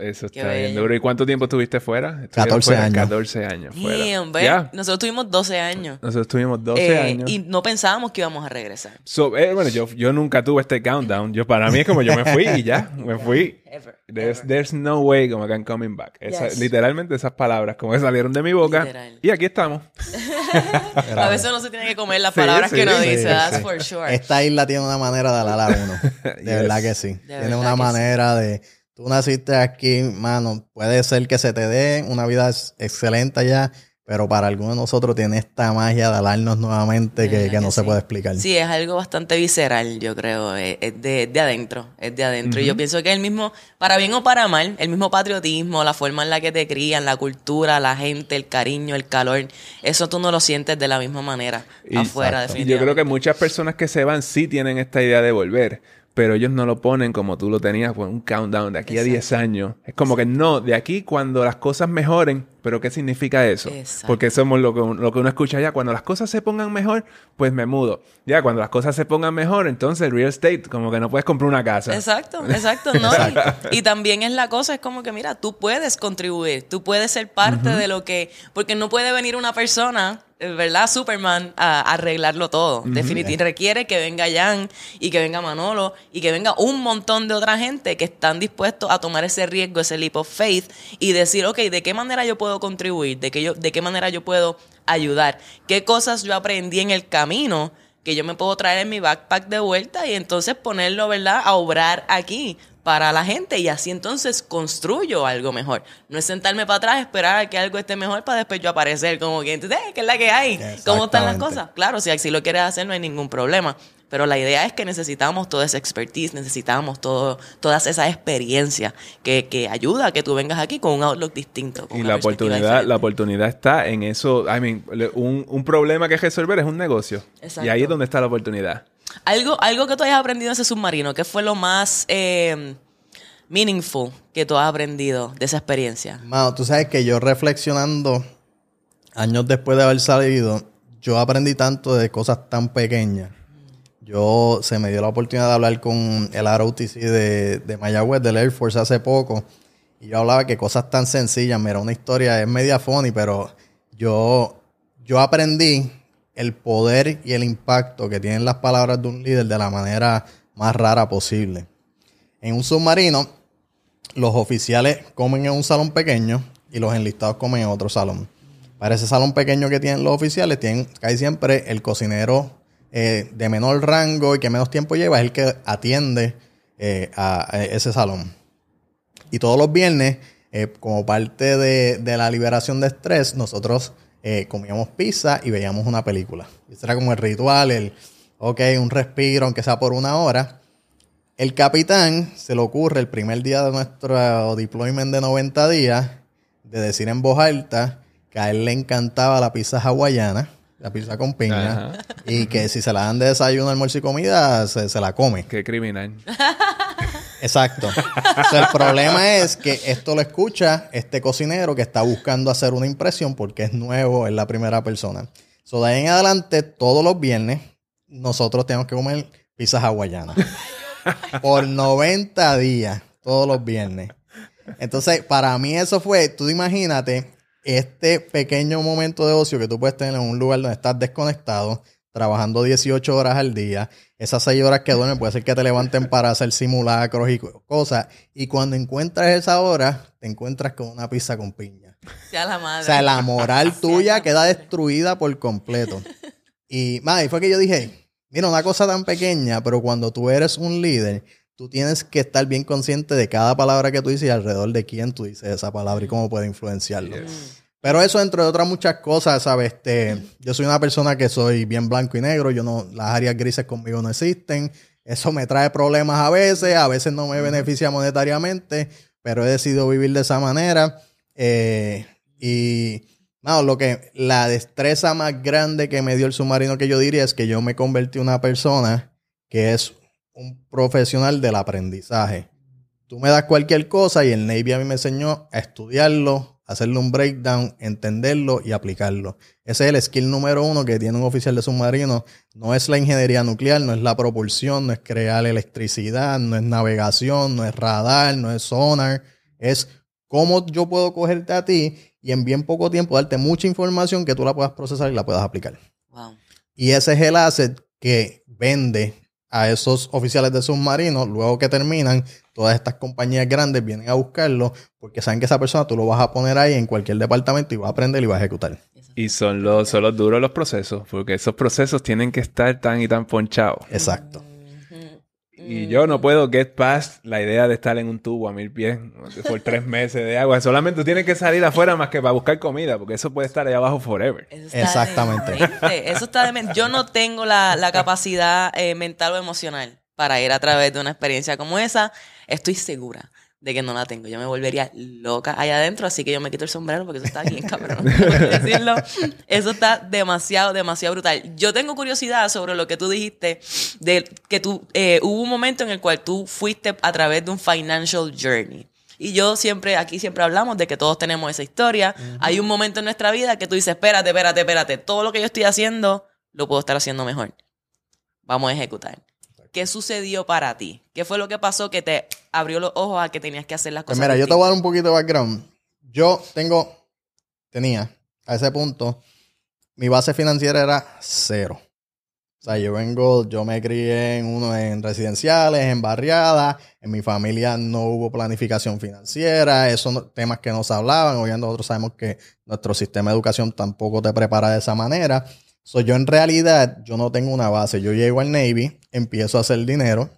Eso está bien duro. ¿Y cuánto tiempo estuviste fuera? Estuvieron 14 fuera años. 14 años fuera. Damn. Nosotros tuvimos 12 años. Nosotros tuvimos 12 Eh, años. Y no pensábamos que íbamos a regresar. So, eh, bueno, yo, yo nunca tuve este countdown. Yo, para mí es como yo me fui y ya, me fui. Ever. There's, ever. there's no way como I can coming back. Esa- Yes. Literalmente esas palabras como que salieron de mi boca. Literal. Y aquí estamos. A veces uno se tiene que comer las Sí, palabras sí, que uno sí, dice. sí, That's sí. for sure. Esta isla tiene una manera de alar a uno. De Yes. verdad que sí. De tiene una que manera de... Tú naciste aquí, mano. Puede ser que se te dé una vida ex- excelente allá, pero para algunos de nosotros tiene esta magia de alarnos nuevamente que, no se puede explicar. Sí, es algo bastante visceral, yo creo. Es, es de, de adentro, es de adentro. Y yo pienso que el mismo, para bien o para mal, el mismo patriotismo, la forma en la que te crían, la cultura, la gente, el cariño, el calor, eso tú no lo sientes de la misma manera Y- afuera, Y definitivamente. yo creo que muchas personas que se van sí tienen esta idea de volver, pero ellos no lo ponen como tú lo tenías, pues un countdown de aquí a 10 años. Es como que no, de aquí cuando las cosas mejoren, pero ¿qué significa eso? Exacto. Porque somos lo que, lo que uno escucha ya, cuando las cosas se pongan mejor, pues me mudo. Ya, cuando las cosas se pongan mejor, entonces real estate, como que no puedes comprar una casa. Exacto, exacto, ¿no? Y, y también es la cosa, es como que, mira, tú puedes contribuir, tú puedes ser parte de lo que, porque no puede venir una persona, ¿verdad? Superman a, arreglarlo todo. Definitivamente requiere que venga Jan y que venga Manolo y que venga un montón de otra gente que están dispuestos a tomar ese riesgo, ese leap of faith y decir, ok, ¿de qué manera yo puedo contribuir? ¿De qué, yo, de qué manera yo puedo ayudar? ¿Qué cosas yo aprendí en el camino? que yo me puedo traer en mi backpack de vuelta y entonces ponerlo, ¿verdad?, a obrar aquí para la gente y así entonces construyo algo mejor. No es sentarme para atrás, esperar a que algo esté mejor para después yo aparecer como que, "Eh, ¿qué es la que hay? ¿Cómo están las cosas? Claro, si así lo quieres hacer no hay ningún problema. Pero la idea es que necesitamos toda esa expertise, necesitamos todo, todas esas experiencias que, que ayuda a que tú vengas aquí con un outlook distinto. con Y la oportunidad, la oportunidad está en eso. I mean, un, un problema que resolver es un negocio. Exacto. Y ahí es donde está la oportunidad. Algo, algo que tú hayas aprendido en ese submarino, ¿qué fue lo más eh, meaningful que tú has aprendido de esa experiencia? Mano, tú sabes que yo reflexionando años después de haber salido, yo aprendí tanto de cosas tan pequeñas. Yo se me dio la oportunidad de hablar con el ROTC de, de Mayagüez, del Air Force, hace poco. Y yo hablaba que cosas tan sencillas, mira, una historia es media funny, pero yo, yo aprendí el poder y el impacto que tienen las palabras de un líder de la manera más rara posible. En un submarino, los oficiales comen en un salón pequeño y los enlistados comen en otro salón. Para ese salón pequeño que tienen los oficiales, tienen siempre el cocinero eh, de menor rango y que menos tiempo lleva, es el que atiende eh, a, a ese salón. Y todos los viernes, eh, como parte de, de la liberación de estrés, nosotros eh, comíamos pizza y veíamos una película. Ese era como el ritual, el, ok, un respiro, aunque sea por una hora. El capitán se le ocurre el primer día de nuestro deployment de 90 días de decir en voz alta que a él le encantaba la pizza hawaiana, la pizza con piña, y que si se la dan de desayuno, almuerzo y comida, se, se la come. Qué criminal. Exacto. El problema es que esto lo escucha este cocinero que está buscando hacer una impresión porque es nuevo, es la primera persona. So, de ahí en adelante, todos los viernes, nosotros tenemos que comer pizzas hawaianas. Por 90 días, todos los viernes. Entonces, para mí eso fue, tú imagínate, este pequeño momento de ocio que tú puedes tener en un lugar donde estás desconectado, trabajando 18 horas al día, esas 6 horas que duermen puede ser que te levanten para hacer simulacros y cosas, y cuando encuentras esa hora, te encuentras con una pizza con piña. Sea la madre. O sea, la moral tuya queda destruida por completo. Y, madre, fue que yo dije, mira, una cosa tan pequeña, pero cuando tú eres un líder, tú tienes que estar bien consciente de cada palabra que tú dices y alrededor de quién tú dices esa palabra y cómo puede influenciarlo. Pero eso, entre otras muchas cosas, ¿sabes? Este, yo soy una persona que soy bien blanco y negro. Yo no, las áreas grises conmigo no existen. Eso me trae problemas a veces, a veces no me beneficia monetariamente, pero he decidido vivir de esa manera. Eh, y no, lo que la destreza más grande que me dio el submarino que yo diría es que yo me convertí en una persona que es un profesional del aprendizaje. Tú me das cualquier cosa y el Navy a mí me enseñó a estudiarlo, hacerle un breakdown, entenderlo y aplicarlo. Ese es el skill número uno que tiene un oficial de submarino. No es la ingeniería nuclear, no es la propulsión, no es crear electricidad, no es navegación, no es radar, no es sonar. Es cómo yo puedo cogerte a ti y en bien poco tiempo darte mucha información que tú la puedas procesar y la puedas aplicar. Y ese es el asset que vende a esos oficiales de submarino, luego que terminan, todas estas compañías grandes vienen a buscarlo porque saben que esa persona tú lo vas a poner ahí en cualquier departamento y va a aprender y va a ejecutar. Y son los, son los duros los procesos, porque esos procesos tienen que estar tan y tan ponchados. Exacto. Y yo no puedo get past la idea de estar en un tubo a mil pies por tres meses de agua. Solamente tienes que salir afuera más que para buscar comida, porque eso puede estar allá abajo forever. Exactamente. Eso está de Yo no tengo la, la capacidad eh, mental o emocional para ir a través de una experiencia como esa. Estoy segura de que no la tengo. Yo me volvería loca allá adentro, así que yo me quito el sombrero porque eso está bien cabrón. decirlo. Eso está demasiado, demasiado brutal. Yo tengo curiosidad sobre lo que tú dijiste, de que tú, eh, hubo un momento en el cual tú fuiste a través de un financial journey. Y yo siempre, aquí siempre hablamos de que todos tenemos esa historia. Hay un momento en nuestra vida que tú dices, espérate, espérate, espérate, todo lo que yo estoy haciendo, lo puedo estar haciendo mejor. Vamos a ejecutar. ¿Qué sucedió para ti? ¿Qué fue lo que pasó que te abrió los ojos a que tenías que hacer las pues cosas? mira, yo te voy a dar un poquito de background. Yo tengo, tenía a ese punto, mi base financiera era cero. O sea, yo vengo, yo me crié en uno en residenciales, en barriadas, en mi familia no hubo planificación financiera, esos temas que no se hablaban, obviamente nosotros sabemos que nuestro sistema de educación tampoco te prepara de esa manera. So, yo en realidad, yo no tengo una base. Yo llego al Navy, empiezo a hacer dinero,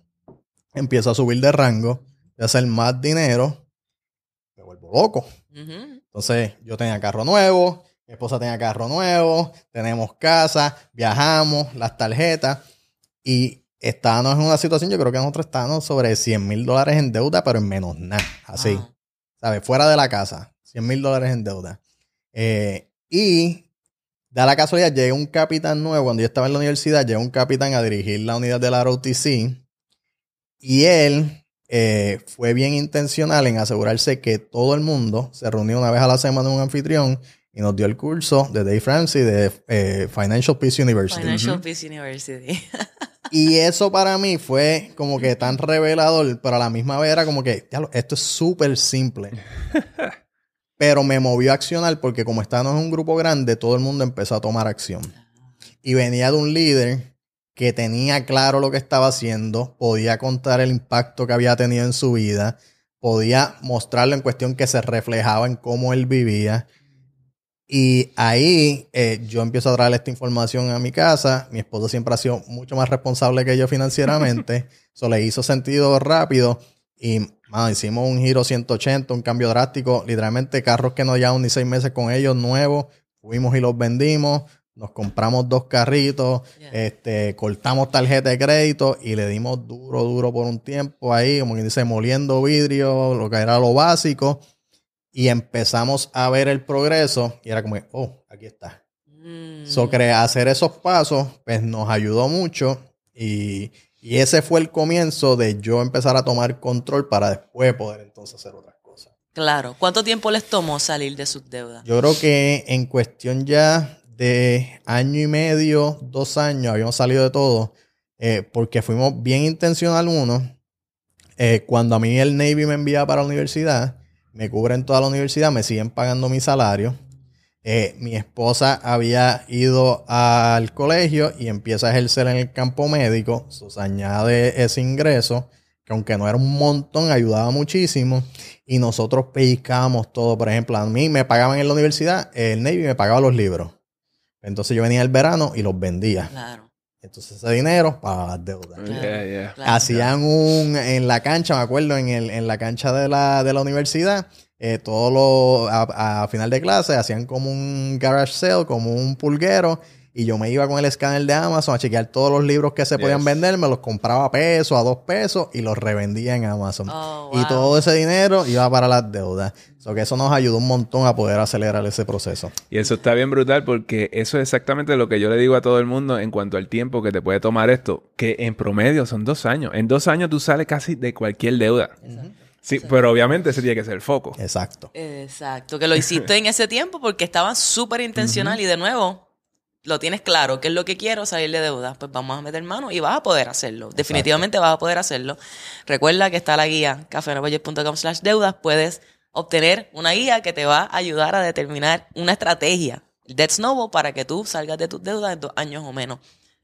empiezo a subir de rango, a hacer más dinero, me vuelvo loco. Entonces, yo tenía carro nuevo, mi esposa tenía carro nuevo, tenemos casa, viajamos, las tarjetas y estábamos en una situación, yo creo que nosotros estábamos sobre 100 mil dólares en deuda, pero en menos nada, así, ¿sabes? Fuera de la casa, 100 mil dólares en deuda. Eh, y Da la casualidad, llega un capitán nuevo. Cuando yo estaba en la universidad, llega un capitán a dirigir la unidad de la ROTC. Y él eh, fue bien intencional en asegurarse que todo el mundo se reunió una vez a la semana en un anfitrión y nos dio el curso de Dave Francis de eh, Financial Peace University. Financial Peace University. y eso para mí fue como que tan revelador, pero a la misma vez era como que, esto es súper simple. Pero me movió a accionar porque como estábamos en un grupo grande, todo el mundo empezó a tomar acción. Y venía de un líder que tenía claro lo que estaba haciendo, podía contar el impacto que había tenido en su vida, podía mostrarlo en cuestión que se reflejaba en cómo él vivía. Y ahí eh, yo empiezo a traer esta información a mi casa. Mi esposo siempre ha sido mucho más responsable que yo financieramente. Eso le hizo sentido rápido. Y hicimos un giro 180, un cambio drástico. Literalmente carros que no llevamos ni seis meses con ellos, nuevos. Fuimos y los vendimos. nos compramos dos carritos, Yeah. este, cortamos tarjeta de crédito y le dimos duro, duro por un tiempo ahí, como quien dice, moliendo vidrio, lo que era lo básico. Y empezamos a ver el progreso y era como, oh, aquí está. Mm. So, hacer esos pasos, pues nos ayudó mucho y, y ese fue el comienzo de yo empezar a tomar control para después poder entonces hacer otras cosas. Claro. ¿Cuánto tiempo les tomó salir de sus deudas? Yo creo que en cuestión ya de año y medio, dos años, habíamos salido de todo, eh, porque fuimos bien intencional uno. Eh, cuando a mí el Navy me envía para la universidad, me cubren toda la universidad, me siguen pagando mi salario. Eh, mi esposa había ido al colegio y empieza a ejercer en el campo médico. So, se añade ese ingreso, que aunque no era un montón, ayudaba muchísimo. Y nosotros pellizcábamos todo. Por ejemplo, a mí me pagaban en la universidad, el Navy me pagaba los libros. Entonces yo venía el verano y los vendía. Claro. Entonces ese dinero para las deudas. Claro. Yeah, yeah. claro. Hacían un, en la cancha, me acuerdo, en, el, en la cancha de la, de la universidad, eh, todo lo, a, a final de clase, hacían como un garage sale, como un pulguero, y yo me iba con el escáner de Amazon a chequear todos los libros que se podían Yes. vender, me los compraba a peso, a dos pesos, y los revendía en Amazon. Oh, Y todo ese dinero iba para las deudas. So que eso nos ayudó un montón a poder acelerar ese proceso. Y eso está bien brutal porque eso es exactamente lo que yo le digo a todo el mundo en cuanto al tiempo que te puede tomar esto, que en promedio son dos años. En dos años tú sales casi de cualquier deuda. Sí, pero obviamente ese tiene que ser el foco. Exacto. Exacto, que lo hiciste en ese tiempo porque estaba súper intencional y de nuevo lo tienes claro, qué es lo que quiero, salir de deudas, pues vamos a meter mano y vas a poder hacerlo. Definitivamente vas a poder hacerlo. Recuerda que está la guía cafenobudget.com slash deudas, puedes obtener una guía que te va a ayudar a determinar una estrategia, el Debt Snowball, para que tú salgas de tus deudas en dos años o menos.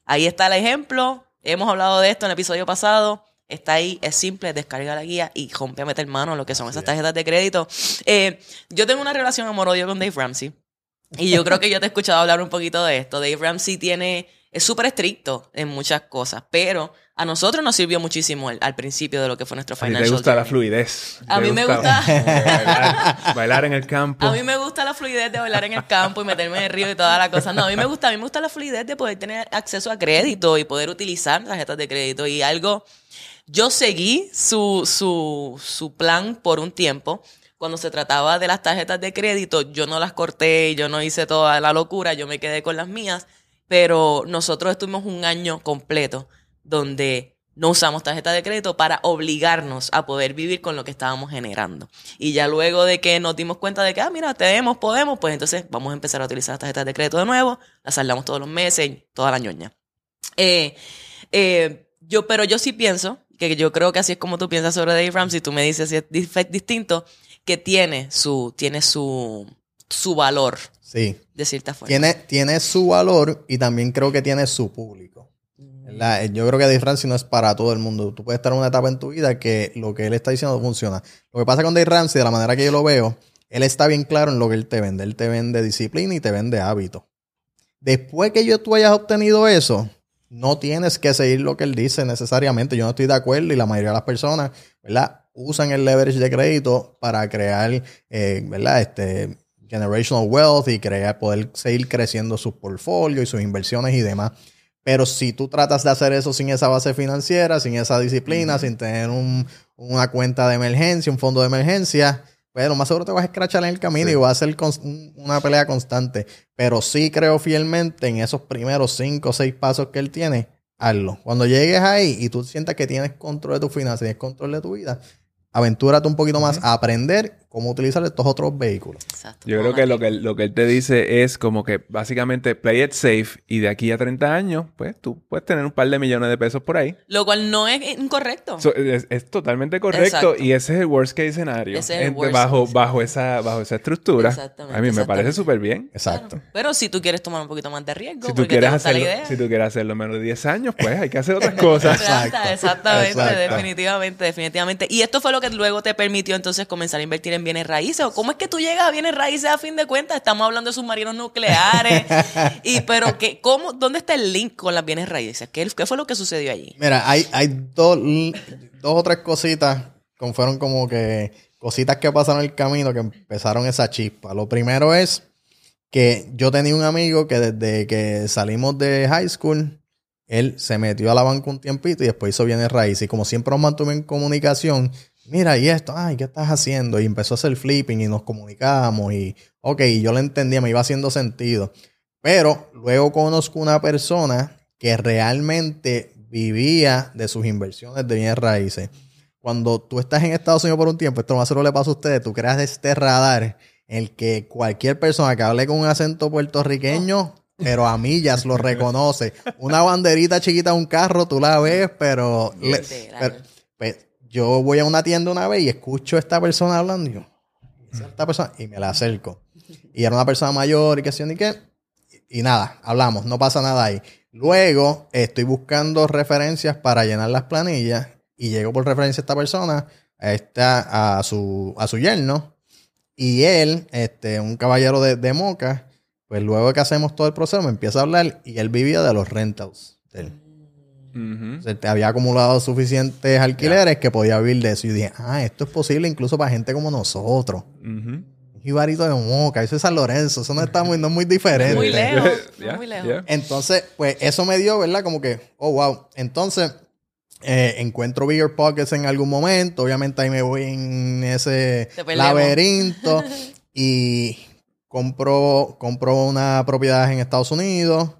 Ahí está el ejemplo, hemos hablado de esto en el episodio pasado. Está ahí, es simple, descarga la guía y rompe a meter mano a lo que son esas tarjetas de crédito. Eh, yo tengo una relación amor-odio con Dave Ramsey. Y yo creo que yo te he escuchado hablar un poquito de esto. Dave Ramsey tiene, es súper estricto en muchas cosas, pero a nosotros nos sirvió muchísimo el- al principio de lo que fue nuestro A ti financial te gusta la fluidez. A mí me bailar, bailar en el campo. A mí me gusta la fluidez de bailar en el campo y meterme en el río y toda la cosa. No, a mí me gusta, a mí me gusta la fluidez de poder tener acceso a crédito y poder utilizar tarjetas de crédito y algo. Yo seguí su, su, su plan por un tiempo. Cuando se trataba de las tarjetas de crédito, yo no las corté, yo no hice toda la locura, yo me quedé con las mías, pero nosotros estuvimos un año completo donde no usamos tarjeta de crédito para obligarnos a poder vivir con lo que estábamos generando. Y ya luego de que nos dimos cuenta de que, ah, mira, tenemos, podemos, pues entonces vamos a empezar a utilizar las tarjetas de crédito de nuevo, las saldamos todos los meses, toda la ñoña. Eh, eh, yo, pero yo sí pienso, que yo creo que así es como tú piensas sobre Dave Ramsey, tú me dices si es distinto, que tiene su, tiene su, su valor, Sí. de cierta forma. Tiene, tiene su valor y también creo que tiene su público. Eh, Yo creo que Dave Ramsey no es para todo el mundo. Tú puedes estar en una etapa en tu vida que lo que él está diciendo funciona. Lo que pasa con Dave Ramsey, de la manera que yo lo veo, él está bien claro en lo que él te vende. Él te vende disciplina y te vende hábito. Después que yo, tú hayas obtenido eso, no tienes que seguir lo que él dice necesariamente. Yo no estoy de acuerdo y la mayoría de las personas, ¿verdad? Usan el leverage de crédito para crear, eh, ¿verdad? Este, generational wealth y crear, poder seguir creciendo sus portfolios y sus inversiones y demás. Pero si tú tratas de hacer eso sin esa base financiera, sin esa disciplina, sin tener un- una cuenta de emergencia, un fondo de emergencia, lo más seguro te vas a escrachar en el camino Sí. y va a ser una pelea constante. Pero sí creo fielmente en esos primeros cinco o seis pasos que él tiene, hazlo. Cuando llegues ahí y tú sientas que tienes control de tus finanzas, tienes control de tu vida, aventúrate un poquito más a aprender cómo utilizar estos otros vehículos. Exacto. Yo creo que lo que, lo que él te dice es como que básicamente play it safe y de aquí a 30 años, pues tú puedes tener un par de millones de pesos por ahí. Lo cual no es incorrecto. So, es, es totalmente correcto Exacto. y ese es el worst case scenario. Ese es el worst bajo, case. bajo, esa, bajo esa estructura. Exactamente, A mí me parece súper bien. Exacto. Claro. Pero si tú quieres tomar un poquito más de riesgo, Si tú, porque quieres te gusta la hacerlo, idea. si tú quieres hacerlo menos de 10 años, pues hay que hacer otras cosas. Exacto, Exacto. exactamente, Exacto. definitivamente, definitivamente. Y esto fue lo que luego te permitió entonces comenzar a invertir en bienes raíces. ¿O cómo es que tú llegas a bienes raíces a fin de cuentas? Estamos hablando de submarinos nucleares. y pero que, ¿cómo, ¿dónde está el link con las bienes raíces? ¿Qué, qué fue lo que sucedió allí? Mira, hay, hay dos, dos o tres cositas que fueron como que cositas que pasaron en el camino que empezaron esa chispa. Lo primero es que yo tenía un amigo que desde que salimos de high school, él se metió a la banca un tiempito y después hizo bienes raíces. Y como siempre nos mantuve en comunicación, mira, y esto, ay, ¿qué estás haciendo? Y empezó a hacer flipping y nos comunicábamos y, ok, yo lo entendía, me iba haciendo sentido. Pero luego conozco una persona que realmente vivía de sus inversiones de bienes raíces. Cuando tú estás en Estados Unidos por un tiempo, esto más solo le pasa a ustedes, tú creas este radar en el que cualquier persona que hable con un acento puertorriqueño, pero a millas lo reconoce. Una banderita chiquita de un carro, tú la ves, pero, pues, yo voy a una tienda una vez y escucho a esta persona hablando y yo, esta persona, y me la acerco. Y era una persona mayor y qué sé yo qué. Y nada, hablamos, no pasa nada ahí. Luego estoy buscando referencias para llenar las planillas y llego por referencia a esta persona, a, a, su, a su yerno. Y él, este, un caballero de, de Moca, pues luego que hacemos todo el proceso me empieza a hablar y él vivía de los rentals. Había acumulado suficientes alquileres que podía vivir de eso. Y dije, ah, esto es posible incluso para gente como nosotros. Jibarito de Moca, eso es San Lorenzo, eso no está muy, no muy diferente. Muy lejos, muy lejos. Entonces, pues eso me dio, ¿verdad? Como que, oh, wow. Entonces, eh, encuentro Bigger Pockets en algún momento, obviamente ahí me voy en ese laberinto y compro, compro una propiedad en Estados Unidos,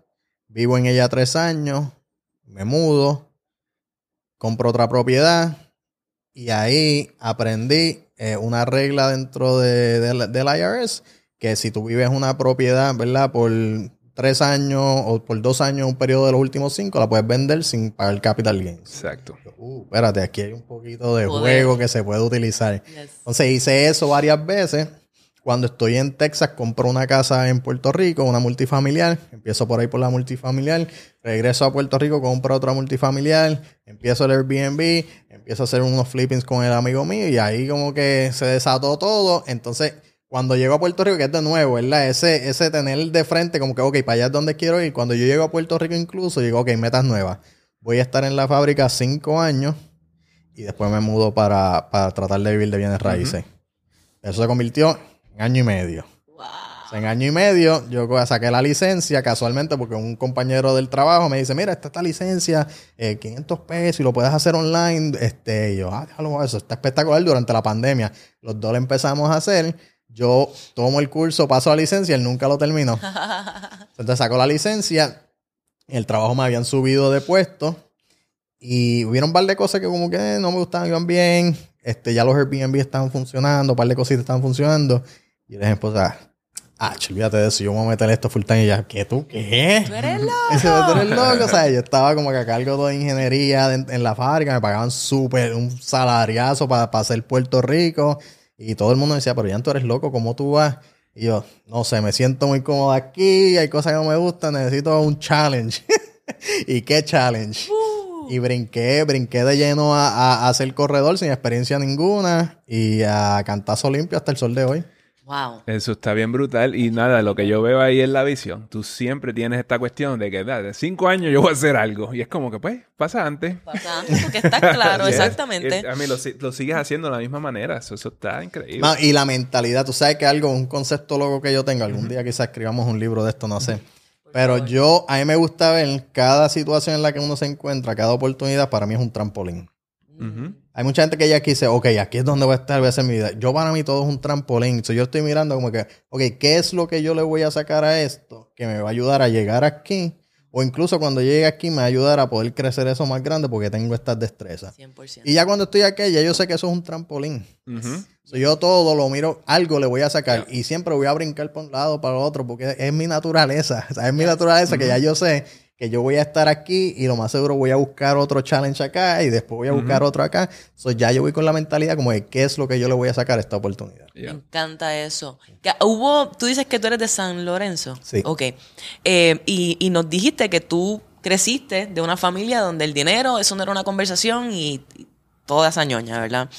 vivo en ella tres años, me mudo, compro otra propiedad y ahí aprendí eh, una regla dentro de, del IRS que si tú vives una propiedad, ¿verdad? Por tres años o por dos años, un periodo de los últimos cinco, la puedes vender sin pagar capital gains. Exacto. Uh, espérate, aquí hay un poquito de juego que se puede utilizar. Entonces hice eso varias veces. Cuando estoy en Texas, compro una casa en Puerto Rico, una multifamiliar. Empiezo por ahí por la multifamiliar. Regreso a Puerto Rico, compro otra multifamiliar. Empiezo el Airbnb. Empiezo a hacer unos flippings con el amigo mío. Y ahí como que se desató todo. Entonces, cuando llego a Puerto Rico, que es de nuevo, ¿verdad? Ese, ese tener de frente como que, ok, para allá es donde quiero ir. Cuando yo llego a Puerto Rico incluso, digo, ok, metas nuevas. Voy a estar en la fábrica cinco años. Y después me mudo para, tratar de vivir de bienes raíces. Eso se convirtió año y medio. en año y medio yo saqué la licencia casualmente porque un compañero del trabajo me dice, mira, esta esta licencia, 500 eh, pesos y lo puedes hacer online. Este, y yo, ah, déjalo, eso está espectacular durante la pandemia. Los dos lo empezamos a hacer. Yo tomo el curso, paso la licencia, él nunca lo terminó. Entonces sacó la licencia, el trabajo me habían subido de puesto y hubieron un par de cosas que como que no me gustaban, iban bien. Este, ya los Airbnb estaban funcionando, un par de cositas estaban funcionando. Y dije, esposa, ah, olvídate de eso, yo me voy a meter esto full time. Y ya, ¿qué tú? ¿Qué? Tú eres loco. tú eres loco. O sea, yo estaba como que a cargo de ingeniería en, la fábrica, me pagaban súper, un salariazo para, para hacer Puerto Rico. Y todo el mundo decía, pero ya tú eres loco, ¿cómo tú vas? Y yo, no sé, me siento muy cómodo aquí, hay cosas que no me gustan, necesito un challenge. ¿Y qué challenge? Uh. Y brinqué, brinqué de lleno a, a, a, corredor sin experiencia ninguna y a cantazo limpio hasta el sol de hoy. Wow. Eso está bien brutal. Y nada, lo que yo veo ahí en la visión, tú siempre tienes esta cuestión de que de cinco años yo voy a hacer algo. Y es como que, pues, pasa antes. Pasa antes, porque está claro, exactamente. A mí lo, sigues haciendo de la misma manera. Eso, está increíble. y la mentalidad, tú sabes que algo, un concepto loco que yo tengo, algún día quizás escribamos un libro de esto, no sé. Pero yo, a mí me gusta ver cada situación en la que uno se encuentra, cada oportunidad, para mí es un trampolín. Hay mucha gente que ya aquí dice, ok, aquí es donde voy a estar, voy a hacer mi vida. Yo para mí todo es un trampolín. yo estoy mirando como que, ok, ¿qué es lo que yo le voy a sacar a esto que me va a ayudar a llegar aquí? O incluso cuando llegue aquí me va a ayudar a poder crecer eso más grande porque tengo estas destrezas. 100%. Y ya cuando estoy aquí, ya yo sé que eso es un trampolín. yo todo lo miro, algo le voy a sacar y siempre voy a brincar por un lado, para el otro, porque es mi naturaleza. es mi naturaleza que ya yo sé que yo voy a estar aquí y lo más seguro voy a buscar otro challenge acá y después voy a buscar otro acá. So, ya yo voy con la mentalidad como de qué es lo que yo le voy a sacar a esta oportunidad. Me encanta eso. hubo, tú dices que tú eres de San Lorenzo. Sí. Ok. Eh, y, y nos dijiste que tú creciste de una familia donde el dinero, eso no era una conversación y, toda esa ñoña, ¿verdad?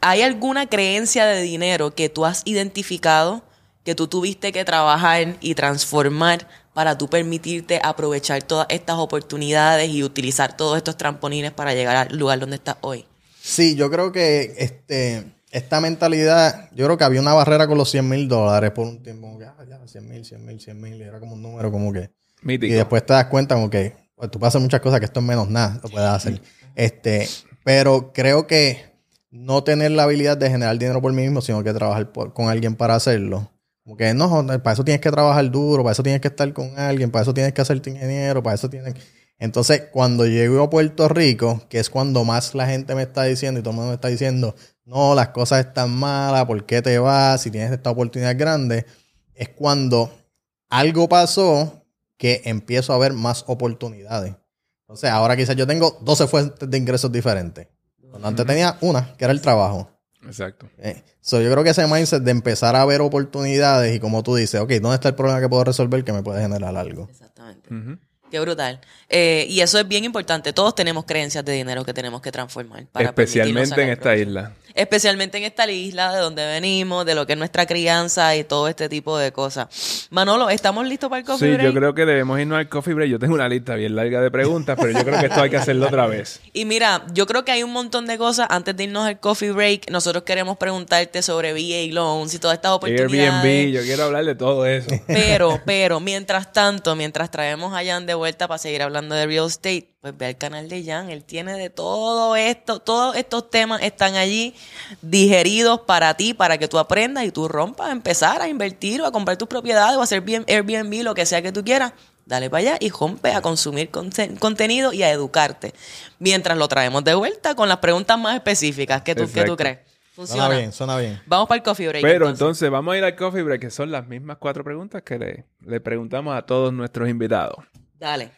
¿Hay alguna creencia de dinero que tú has identificado, que tú tuviste que trabajar y transformar para tú permitirte aprovechar todas estas oportunidades y utilizar todos estos trampolines para llegar al lugar donde estás hoy? Sí, yo creo que este esta mentalidad, yo creo que había una barrera con los 100 mil dólares por un tiempo, como que, ah, ya, 100 mil, 100 mil, 100 mil, era como un número como que... Mítico. Y después te das cuenta como que pues, tú puedes hacer muchas cosas que esto es menos nada, lo puedes hacer. Este, pero creo que no tener la habilidad de generar dinero por mí mismo, sino que trabajar por- con alguien para hacerlo. Como que no, para eso tienes que trabajar duro, para eso tienes que estar con alguien, para eso tienes que hacerte ingeniero, para eso tienes... Entonces, cuando llego a Puerto Rico, que es cuando más la gente me está diciendo y todo el mundo me está diciendo, no, las cosas están malas, ¿por qué te vas? Si tienes esta oportunidad grande, es cuando algo pasó que empiezo a ver más oportunidades. Entonces, ahora quizás yo tengo 12 fuentes de ingresos diferentes. Cuando antes tenía una, que era el trabajo. Exacto. Eh, so, yo creo que ese mindset de empezar a ver oportunidades y como tú dices, ok, ¿dónde está el problema que puedo resolver que me puede generar algo? Exactamente. Qué brutal. Eh, y eso es bien importante. Todos tenemos creencias de dinero que tenemos que transformar. Para Especialmente en esta provecho. isla. Especialmente en esta isla de donde venimos, de lo que es nuestra crianza y todo este tipo de cosas. Manolo, ¿estamos listos para el coffee Sí, break? yo creo que debemos irnos al coffee break. Yo tengo una lista bien larga de preguntas, pero yo creo que esto hay que hacerlo otra vez. Y mira, yo creo que hay un montón de cosas. Antes de irnos al coffee break, nosotros queremos preguntarte sobre VA loans y todas estas oportunidades. Airbnb, yo quiero hablar de todo eso. Pero, pero, mientras tanto, mientras traemos a Jan de vuelta para seguir hablando de real estate, pues ve al canal de Jan. Él tiene de todo esto, todos estos temas están allí digeridos para ti, para que tú aprendas y tú rompas a empezar a invertir o a comprar tus propiedades o a hacer bien Airbnb, lo que sea que tú quieras. Dale para allá y rompe a consumir conten- contenido y a educarte. Mientras lo traemos de vuelta con las preguntas más específicas. ¿Qué tú, ¿qué Exacto. tú crees? Suena Funciona. bien, suena bien. Vamos para el coffee break. Pero entonces. entonces vamos a ir al coffee break, que son las mismas cuatro preguntas que le, le preguntamos a todos nuestros invitados. Dale.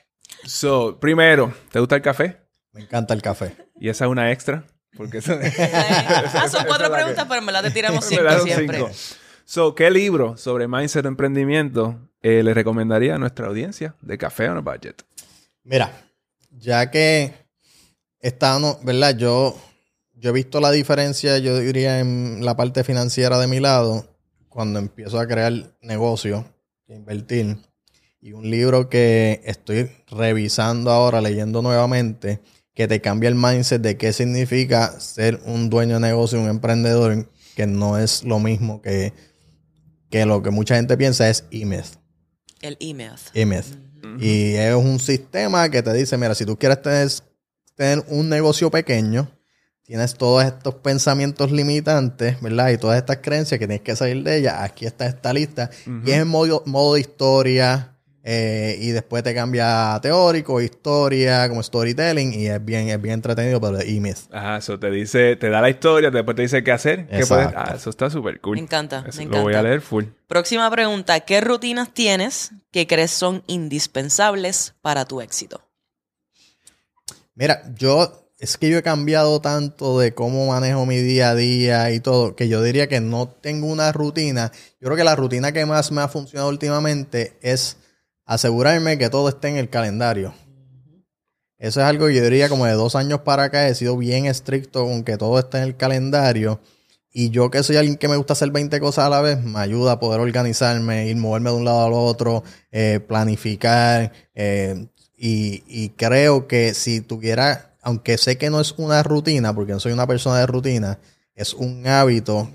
So, primero, ¿te gusta el café? Me encanta el café. Y esa es una extra. Porque eso ah, son cuatro preguntas, pero en verdad te tiramos Me cinco siempre. cinco. So, ¿qué libro sobre mindset o emprendimiento eh, le recomendaría a nuestra audiencia de Café on a Budget? Mira, ya que estamos, ¿verdad? Yo, yo he visto la diferencia, yo diría, en la parte financiera de mi lado, cuando empiezo a crear negocio, a invertir. Y un libro que estoy revisando ahora, leyendo nuevamente, que te cambia el mindset de qué significa ser un dueño de negocio, un emprendedor, que no es lo mismo que, que lo que mucha gente piensa es IMED. El email. IMED. Y es un sistema que te dice, mira, si tú quieres tener, tener un negocio pequeño, tienes todos estos pensamientos limitantes, ¿verdad? Y todas estas creencias que tienes que salir de ellas. Aquí está esta lista. Y es en modo, modo de historia. Eh, y después te cambia a teórico, historia, como storytelling. Y es bien, es bien entretenido, pero de IMED. Ajá, eso te dice, te da la historia, después te dice qué hacer. ¿Qué puedes- Exacto. Ah, eso está súper cool. Me encanta, Eso me Lo voy a encanta. leer full. Próxima pregunta. ¿Qué rutinas tienes que crees son indispensables para tu éxito? Mira, yo es que yo he cambiado tanto de cómo manejo mi día a día y todo, que yo diría que no tengo una rutina. Yo creo que la rutina que más me ha funcionado últimamente es asegurarme que todo esté en el calendario. Eso es algo que yo diría como de dos años para acá he sido bien estricto con que todo esté en el calendario. Y yo que soy alguien que me gusta hacer 20 cosas a la vez, me ayuda a poder organizarme, ir moverme de un lado al otro, eh, planificar. eh, y, y creo que si tuviera, aunque sé que no es una rutina, porque no soy una persona de rutina, es un hábito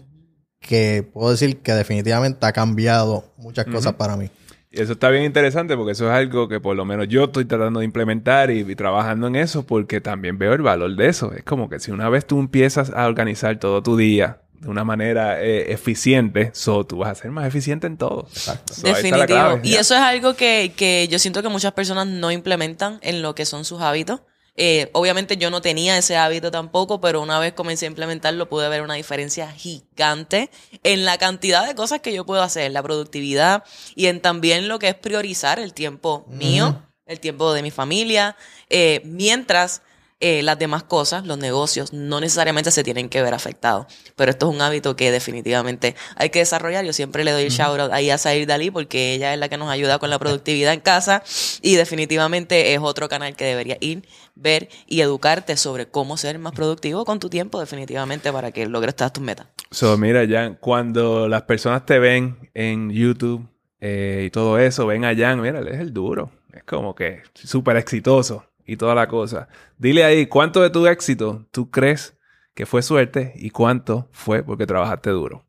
que puedo decir que definitivamente ha cambiado muchas cosas para mí. Y eso está bien interesante porque eso es algo que por lo menos yo estoy tratando de implementar y, y trabajando en eso porque también veo el valor de eso. Es como que si una vez tú empiezas a organizar todo tu día de una manera eh, eficiente, so, tú vas a ser más eficiente en todo. Exacto. Definitivo. Y eso es algo que, que yo siento que muchas personas no implementan en lo que son sus hábitos. Eh, obviamente yo no tenía ese hábito tampoco, pero una vez comencé a implementarlo pude ver una diferencia gigante en la cantidad de cosas que yo puedo hacer, la productividad y en también lo que es priorizar el tiempo mío, el tiempo de mi familia, eh, mientras eh, las demás cosas, los negocios, no necesariamente se tienen que ver afectados. Pero esto es un hábito que definitivamente hay que desarrollar. Yo siempre le doy el shout out ahí a Sair Dalí porque ella es la que nos ayuda con la productividad en casa y definitivamente es otro canal que debería ir, ver y educarte sobre cómo ser más productivo con tu tiempo definitivamente para que logres todas tus metas. So, mira, Jan, cuando las personas te ven en YouTube eh, y todo eso, ven a Jan, mira, él es el duro. Es como que súper exitoso y toda la cosa. Dile ahí, ¿cuánto de tu éxito tú crees que fue suerte y cuánto fue porque trabajaste duro?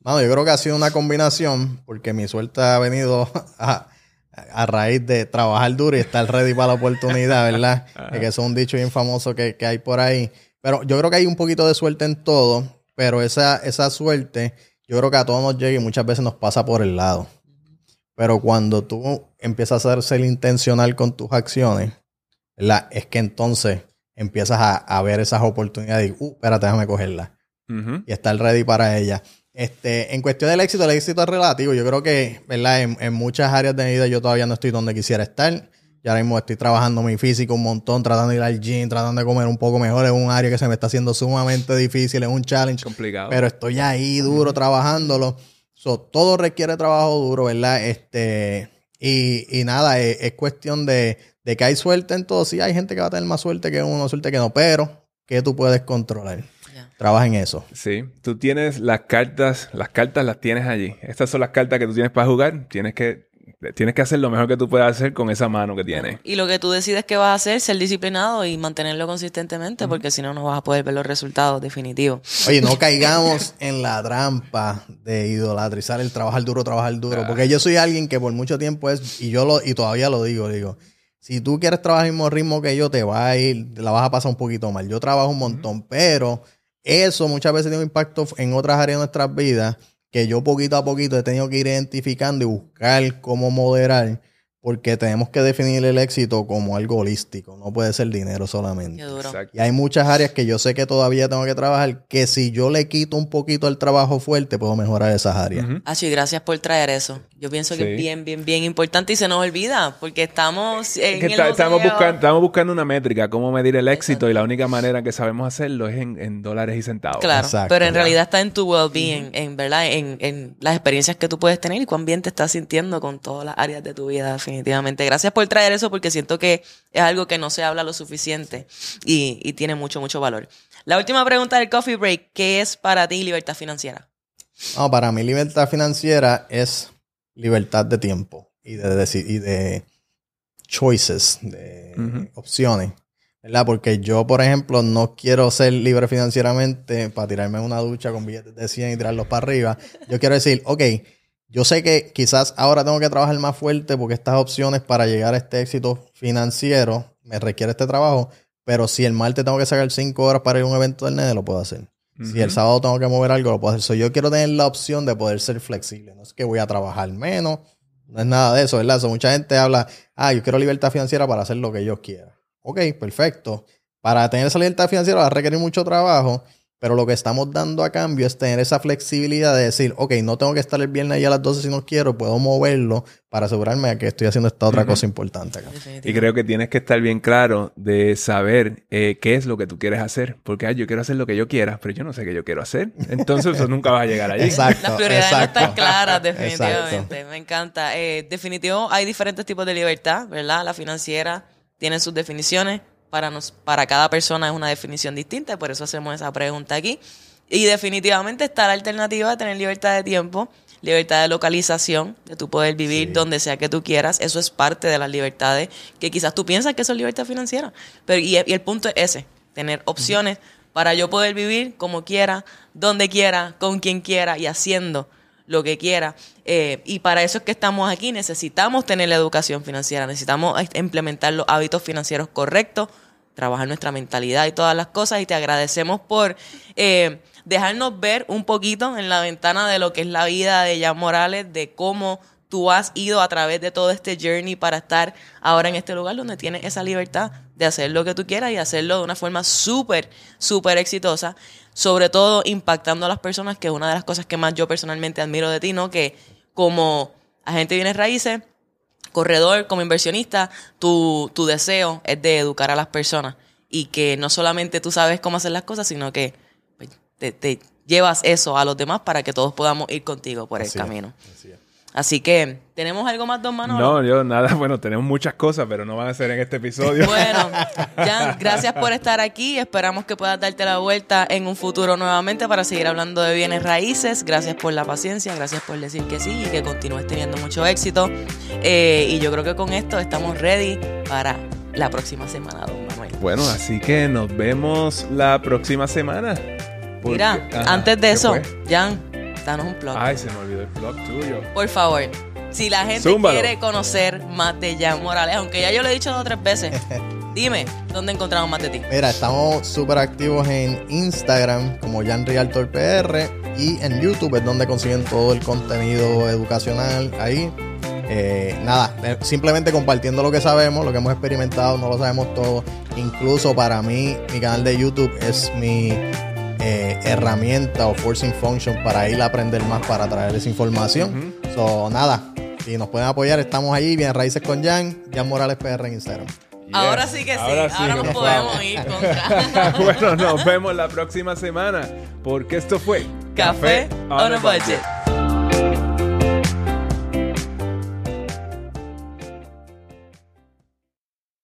Bueno, yo creo que ha sido una combinación porque mi suerte ha venido a, a raíz de trabajar duro y estar ready para la oportunidad, ¿verdad? que eso es un dicho bien famoso que, que, hay por ahí. Pero yo creo que hay un poquito de suerte en todo, pero esa, esa suerte yo creo que a todos nos llega y muchas veces nos pasa por el lado. Pero cuando tú empiezas a ser intencional con tus acciones, ¿verdad? Es que entonces empiezas a, ver esas oportunidades y, uh, espérate, déjame cogerla. Y estar ready para ellas. Este, en cuestión del éxito, el éxito es relativo. Yo creo que, ¿verdad? En, muchas áreas de mi vida yo todavía no estoy donde quisiera estar. Ya ahora mismo estoy trabajando mi físico un montón, tratando de ir al gym, tratando de comer un poco mejor. Es un área que se me está haciendo sumamente difícil, es un challenge. Complicado. Pero estoy ahí duro trabajándolo. todo requiere trabajo duro, ¿verdad? Este, y, y nada, es, cuestión de, de, que hay suerte en todo. Sí, hay gente que va a tener más suerte que uno, suerte que no, pero que tú puedes controlar. Trabaja en eso. Sí, tú tienes las cartas, las cartas las tienes allí. Estas son las cartas que tú tienes para jugar. Tienes que tienes que hacer lo mejor que tú puedas hacer con esa mano que tienes. Y lo que tú decides que vas a hacer, ser disciplinado y mantenerlo consistentemente, porque si no, no vas a poder ver los resultados definitivos. Oye, no caigamos en la trampa de idolatrizar el trabajar duro, trabajar duro, porque yo soy alguien que por mucho tiempo es, y yo lo, y todavía lo digo, digo, si tú quieres trabajar el mismo ritmo que yo, te va a ir, te la vas a pasar un poquito mal. Yo trabajo un montón, pero eso muchas veces tiene un impacto en otras áreas de nuestras vidas que yo poquito a poquito he tenido que ir identificando y buscar cómo moderar porque tenemos que definir el éxito como algo holístico, no puede ser dinero solamente. Y hay muchas áreas que yo sé que todavía tengo que trabajar, que si yo le quito un poquito el trabajo fuerte, puedo mejorar esas áreas. Uh gracias por traer eso. Yo pienso que es bien, bien, bien importante y se nos olvida, porque estamos en estamos, buscando, estamos buscando una métrica, cómo medir el éxito, y la única manera que sabemos hacerlo es en, dólares y centavos. Claro, pero en realidad está en tu well-being, en verdad, en, en las experiencias que tú puedes tener y cuán bien te estás sintiendo con todas las áreas de tu vida definitivamente. Gracias por traer eso porque siento que es algo que no se habla lo suficiente y, tiene mucho, mucho valor. La última pregunta del coffee break, ¿qué es para ti libertad financiera? No, para mí libertad financiera es libertad de tiempo y de, y de choices, de opciones. ¿verdad? Porque yo, por ejemplo, no quiero ser libre financieramente para tirarme en una ducha con billetes de 100 y tirarlos para arriba. Yo quiero decir, ok, yo sé que quizás ahora tengo que trabajar más fuerte porque estas opciones para llegar a este éxito financiero me requiere este trabajo, pero si el martes tengo que sacar cinco horas para ir a un evento del NED, lo puedo hacer. Si el sábado tengo que mover algo, lo puedo hacer. yo quiero tener la opción de poder ser flexible. No es que voy a trabajar menos, no es nada de eso, ¿verdad? mucha gente habla, ah, yo quiero libertad financiera para hacer lo que yo quiera. Ok, perfecto. Para tener esa libertad financiera va a requerir mucho trabajo, pero lo que estamos dando a cambio es tener esa flexibilidad de decir, ok, no tengo que estar el viernes ahí a las 12 si no quiero, puedo moverlo para asegurarme de que estoy haciendo esta otra cosa importante acá. Y creo que tienes que estar bien claro de saber eh, qué es lo que tú quieres hacer. Porque yo quiero hacer lo que yo quiera, pero yo no sé qué yo quiero hacer. Entonces eso nunca va a llegar allí. Exacto, Las prioridades no están claras, definitivamente. Me encanta. Eh, definitivo, hay diferentes tipos de libertad, ¿verdad? La financiera tiene sus definiciones para, nos, para cada persona es una definición distinta, por eso hacemos esa pregunta aquí. Y definitivamente está la alternativa de tener libertad de tiempo, libertad de localización, de tu poder vivir donde sea que tú quieras. Eso es parte de las libertades que quizás tú piensas que son libertad financiera. Pero, y, el punto es ese, tener opciones para yo poder vivir como quiera, donde quiera, con quien quiera y haciendo lo que quiera. Eh, y para eso es que estamos aquí. Necesitamos tener la educación financiera, necesitamos implementar los hábitos financieros correctos, trabajar nuestra mentalidad y todas las cosas. Y te agradecemos por eh, dejarnos ver un poquito en la ventana de lo que es la vida de Jan Morales, de cómo tú has ido a través de todo este journey para estar ahora en este lugar donde tienes esa libertad de hacer lo que tú quieras y hacerlo de una forma súper, súper exitosa sobre todo impactando a las personas, que es una de las cosas que más yo personalmente admiro de ti, ¿no? Que como agente de bienes raíces, corredor, como inversionista, tu, tu deseo es de educar a las personas y que no solamente tú sabes cómo hacer las cosas, sino que pues, te, llevas eso a los demás para que todos podamos ir contigo por el camino. Así que, ¿tenemos algo más, dos manos? No, yo nada, bueno, tenemos muchas cosas, pero no van a ser en este episodio. Bueno, Jan, gracias por estar aquí. Esperamos que puedas darte la vuelta en un futuro nuevamente para seguir hablando de bienes raíces. Gracias por la paciencia, gracias por decir que sí y que continúes teniendo mucho éxito. Eh, y yo creo que con esto estamos ready para la próxima semana, don Manuel. Bueno, así que nos vemos la próxima semana. Porque, Mira, ajá, antes de eso, fue? Jan, danos un blog. Ay, se me olvidó el blog tuyo. Por favor. Si la gente Zúmbalo. quiere conocer más de Jan Morales, aunque ya yo lo he dicho dos o tres veces, dime, ¿dónde encontramos más de ti? Mira, estamos súper activos en Instagram como Jan Realtor PR y en YouTube es donde consiguen todo el contenido educacional ahí. Eh, nada, eh, simplemente compartiendo lo que sabemos, lo que hemos experimentado, no lo sabemos todo. Incluso para mí, mi canal de YouTube es mi eh, herramienta o forcing function para ir a aprender más, para traerles información. Uh -huh. So, nada, si nos pueden apoyar, estamos ahí, bien raíces con Jan, Jan Morales PR en Instagram. Yes. Ahora sí que sí, ahora, sí, ahora nos podemos ir contra. bueno, nos vemos la próxima semana, porque esto fue Café, Café on a budget. budget.